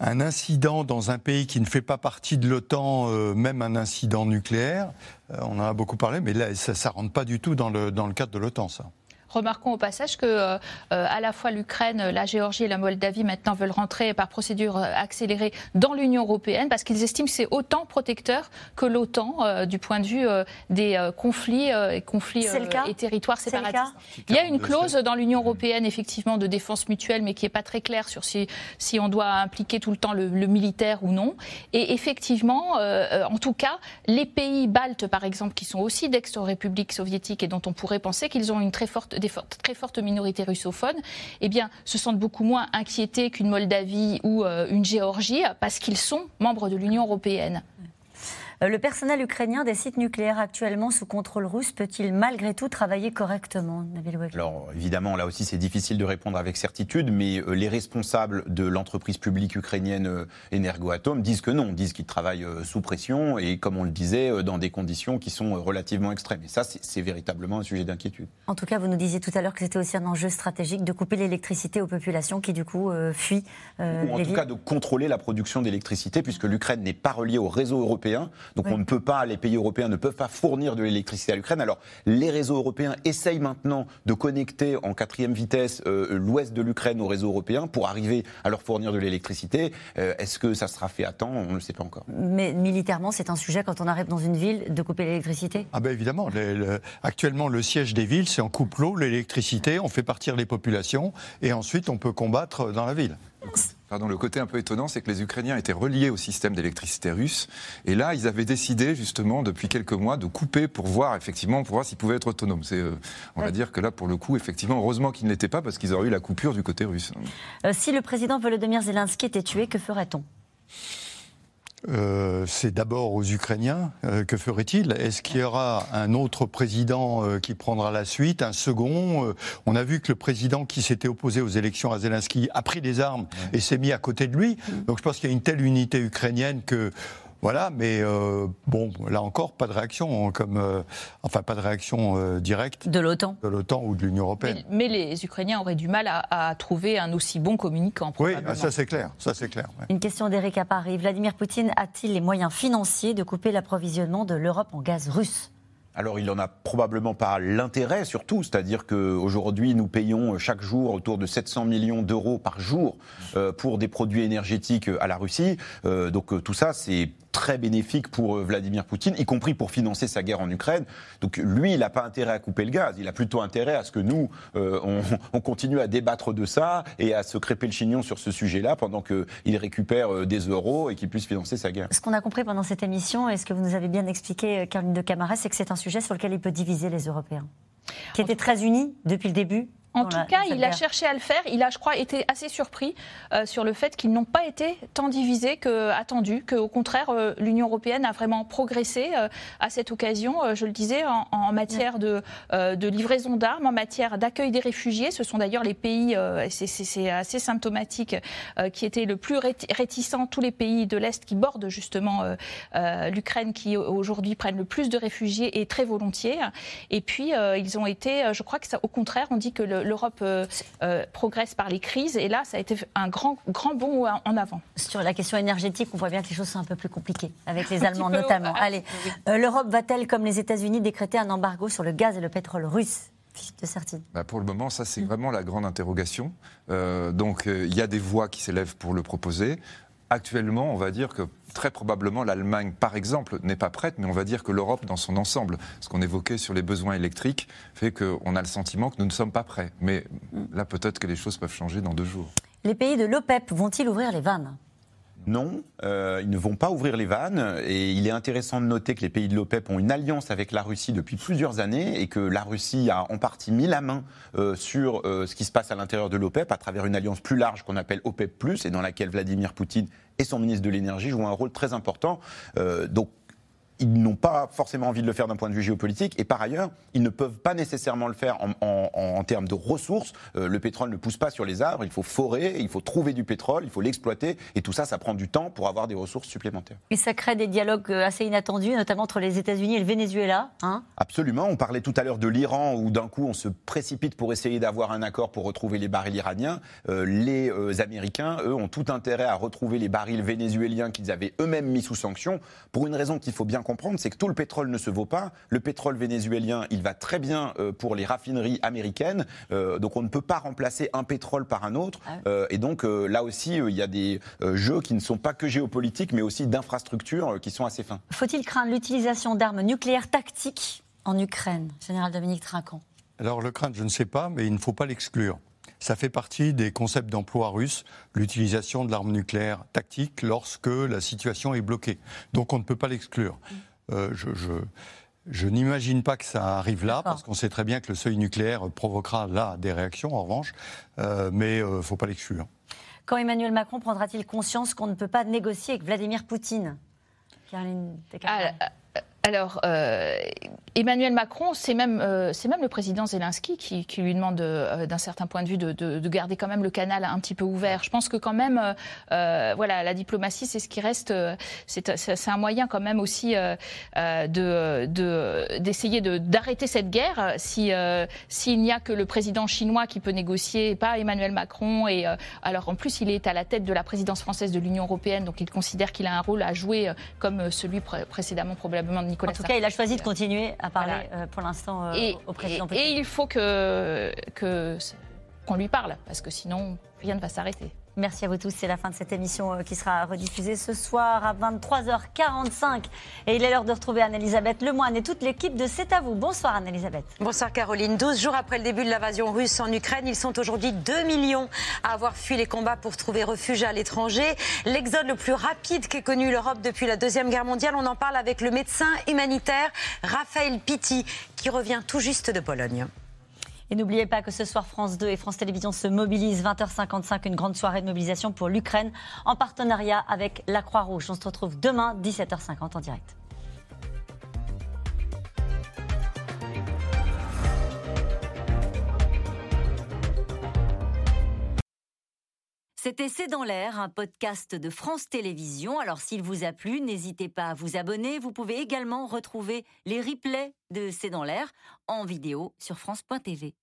un incident dans un pays qui ne fait pas partie de l'OTAN, même un incident nucléaire, on en a beaucoup parlé, mais là, ça ne rentre pas du tout dans le, dans le cadre de l'OTAN, ça. Remarquons au passage que euh, euh, à la fois l'Ukraine, la Géorgie et la Moldavie maintenant veulent rentrer par procédure euh, accélérée dans l'Union européenne parce qu'ils estiment que c'est autant protecteur que l'OTAN du point de vue des conflits, conflits et territoires séparatistes. Il y a une clause dans l'Union européenne effectivement de défense mutuelle, mais qui n'est pas très claire sur si, si on doit impliquer tout le temps le, militaire ou non. Et effectivement, en tout cas, les pays baltes, par exemple, qui sont aussi d'ex-républiques soviétiques et dont on pourrait penser qu'ils ont une très forte des très fortes minorités russophones, eh bien, se sentent beaucoup moins inquiétés qu'une Moldavie ou une Géorgie parce qu'ils sont membres de l'Union européenne. Euh, le personnel ukrainien des sites nucléaires actuellement sous contrôle russe peut-il malgré tout travailler correctement, Nabil Alors évidemment, là aussi c'est difficile de répondre avec certitude, mais euh, les responsables de l'entreprise publique ukrainienne euh, Energoatom disent que non, disent qu'ils travaillent sous pression et comme on le disait, dans des conditions qui sont relativement extrêmes. Et ça, c'est véritablement un sujet d'inquiétude. En tout cas, vous nous disiez tout à l'heure que c'était aussi un enjeu stratégique de couper l'électricité aux populations qui du coup fuient. Ou en tout cas de contrôler la production d'électricité puisque l'Ukraine n'est pas reliée au réseau européen. Donc on ne peut pas, les pays européens ne peuvent pas fournir de l'électricité à l'Ukraine. Alors les réseaux européens essayent maintenant de connecter en quatrième vitesse euh, l'ouest de l'Ukraine au réseau européen pour arriver à leur fournir de l'électricité. Euh, est-ce que ça sera fait à temps? On ne le sait pas encore. Mais militairement, c'est un sujet quand on arrive dans une ville de couper l'électricité? Ah ben évidemment. actuellement, le siège des villes, c'est en coupe l'eau, l'électricité, on fait partir les populations et ensuite on peut combattre dans la ville. Pardon, le côté un peu étonnant, c'est que les Ukrainiens étaient reliés au système d'électricité russe. Et là, ils avaient décidé, justement, depuis quelques mois, de couper pour voir, effectivement, pour voir s'ils pouvaient être autonomes. C'est, euh, on va dire que là, pour le coup, effectivement, heureusement qu'ils ne l'étaient pas, parce qu'ils auraient eu la coupure du côté russe. Euh, si le président Volodymyr Zelensky était tué, que ferait-on? Euh, c'est d'abord aux Ukrainiens. Euh, que ferait-il? Est-ce qu'il y aura un autre président euh, qui prendra la suite, un second? On a vu que le président qui s'était opposé aux élections à Zelensky a pris des armes et s'est mis à côté de lui. Donc je pense qu'il y a une telle unité ukrainienne que voilà, mais euh, bon, là encore, pas de réaction, hein, comme, euh, enfin, pas de réaction euh, directe. De l'OTAN. De l'OTAN ou de l'Union européenne. Mais, les Ukrainiens auraient du mal à, trouver un aussi bon communicant. Oui, ça c'est clair, ça c'est clair. Une question d'Éric à Paris. Vladimir Poutine a-t-il les moyens financiers de couper l'approvisionnement de l'Europe en gaz russe? Alors il n'en a probablement pas l'intérêt surtout, c'est-à-dire qu'aujourd'hui nous payons chaque jour autour de 700 millions d'euros par jour pour des produits énergétiques à la Russie. donc tout ça c'est très bénéfique pour euh, Vladimir Poutine, y compris pour financer sa guerre en Ukraine. Donc lui, il n'a pas intérêt à couper le gaz, il a plutôt intérêt à ce que nous, euh, on, continue à débattre de ça et à se crêper le chignon sur ce sujet-là pendant qu'il récupère euh, des euros et qu'il puisse financer sa guerre. Ce qu'on a compris pendant cette émission, et ce que vous nous avez bien expliqué, Caroline de Camara, c'est que c'est un sujet sur lequel il peut diviser les Européens, qui étaient très unis depuis le début en tout cas, il a cherché à le faire. Il a, je crois, été assez surpris euh, sur le fait qu'ils n'ont pas été tant divisés qu'attendus, qu'au contraire, euh, l'Union européenne a vraiment progressé euh, à cette occasion, je le disais, en, matière de, de livraison d'armes, en matière d'accueil des réfugiés. Ce sont d'ailleurs les pays, c'est assez symptomatique, qui étaient le plus réticents, tous les pays de l'Est qui bordent justement l'Ukraine, qui aujourd'hui prennent le plus de réfugiés et très volontiers. Et puis, ils ont été, je crois que ça, au contraire, on dit que le, l'Europe euh, euh, progresse par les crises. Et là, ça a été un grand, grand bond en avant. Sur la question énergétique, on voit bien que les choses sont un peu plus compliquées, avec les Allemands notamment. Allez, euh, l'Europe va-t-elle, comme les États-Unis, décréter un embargo sur le gaz et le pétrole russe de bah pour le moment, ça c'est vraiment la grande interrogation. donc il y a des voix qui s'élèvent pour le proposer. Actuellement, on va dire que très probablement l'Allemagne, par exemple, n'est pas prête, mais on va dire que l'Europe dans son ensemble, ce qu'on évoquait sur les besoins électriques, fait qu'on a le sentiment que nous ne sommes pas prêts. Mais là, peut-être que les choses peuvent changer dans deux jours. Les pays de l'OPEP vont-ils ouvrir les vannes? Non, euh, ils ne vont pas ouvrir les vannes. Et il est intéressant de noter que les pays de l'OPEP ont une alliance avec la Russie depuis plusieurs années et que la Russie a en partie mis la main euh, sur euh, ce qui se passe à l'intérieur de l'OPEP à travers une alliance plus large qu'on appelle OPEP, et dans laquelle Vladimir Poutine et son ministre de l'énergie jouent un rôle très important. Euh, ils n'ont pas forcément envie de le faire d'un point de vue géopolitique, et par ailleurs, ils ne peuvent pas nécessairement le faire en, termes de ressources. Euh, le pétrole ne pousse pas sur les arbres, il faut forer, il faut trouver du pétrole, il faut l'exploiter, et tout ça, ça prend du temps pour avoir des ressources supplémentaires. Et ça crée des dialogues euh, assez inattendus, notamment entre les États-Unis et le Venezuela. Hein? Absolument, on parlait tout à l'heure de l'Iran, où d'un coup on se précipite pour essayer d'avoir un accord pour retrouver les barils iraniens. Euh, les Américains, eux, ont tout intérêt à retrouver les barils vénézuéliens qu'ils avaient eux-mêmes mis sous sanction, pour une raison qu'il faut bien comprendre comprendre, c'est que tout le pétrole ne se vaut pas. Le pétrole vénézuélien, il va très bien euh, pour les raffineries américaines. Euh, donc on ne peut pas remplacer un pétrole par un autre. Ah euh, et donc là aussi, il y a des jeux qui ne sont pas que géopolitiques, mais aussi d'infrastructures qui sont assez fins. Faut-il craindre l'utilisation d'armes nucléaires tactiques en Ukraine Général Dominique Trinquant? Alors le craindre, je ne sais pas, mais il ne faut pas l'exclure. Ça fait partie des concepts d'emploi russes, l'utilisation de l'arme nucléaire tactique lorsque la situation est bloquée. Donc on ne peut pas l'exclure. Euh, je, Je n'imagine pas que ça arrive là, parce qu'on sait très bien que le seuil nucléaire provoquera là des réactions, en revanche, euh, mais il ne faut pas l'exclure. Quand Emmanuel Macron prendra-t-il conscience qu'on ne peut pas négocier avec Vladimir Poutine? Alors, euh, Emmanuel Macron, c'est même, euh, même le président Zelensky qui, qui lui demande, euh, d'un certain point de vue, de, de, de, garder quand même le canal un petit peu ouvert. Je pense que quand même, euh, voilà, la diplomatie, c'est ce qui reste. C'est, un moyen quand même aussi de, de, d'essayer de, d'arrêter cette guerre. Si s'il n'y a que le président chinois qui peut négocier, pas Emmanuel Macron. Et alors, en plus, il est à la tête de la présidence française de l'Union européenne, donc il considère qu'il a un rôle à jouer, comme celui précédemment probablement en tout cas, il a choisi de continuer à parler euh, pour l'instant euh, au président et, et, il faut que qu'on lui parle, parce que sinon, rien ne va s'arrêter. Merci à vous tous. C'est la fin de cette émission euh, qui sera rediffusée ce soir à 23h45. Et il est l'heure de retrouver Anne-Elisabeth Lemoine et toute l'équipe de C'est à vous. Bonsoir Anne-Elisabeth. Bonsoir Caroline. 12 jours après le début de l'invasion russe en Ukraine, ils sont aujourd'hui 2 millions à avoir fui les combats pour trouver refuge à l'étranger. L'exode le plus rapide qu'ait connu l'Europe depuis la Deuxième Guerre mondiale. On en parle avec le médecin humanitaire Raphaël Pitti qui revient tout juste de Pologne. Et n'oubliez pas que ce soir, France 2 et France Télévisions se mobilisent. 20h55, une grande soirée de mobilisation pour l'Ukraine en partenariat avec la Croix-Rouge. On se retrouve demain, 17h50 en direct. C'était C'est dans l'air, un podcast de France Télévisions. Alors s'il vous a plu, n'hésitez pas à vous abonner. Vous pouvez également retrouver les replays de C'est dans l'air en vidéo sur France.tv.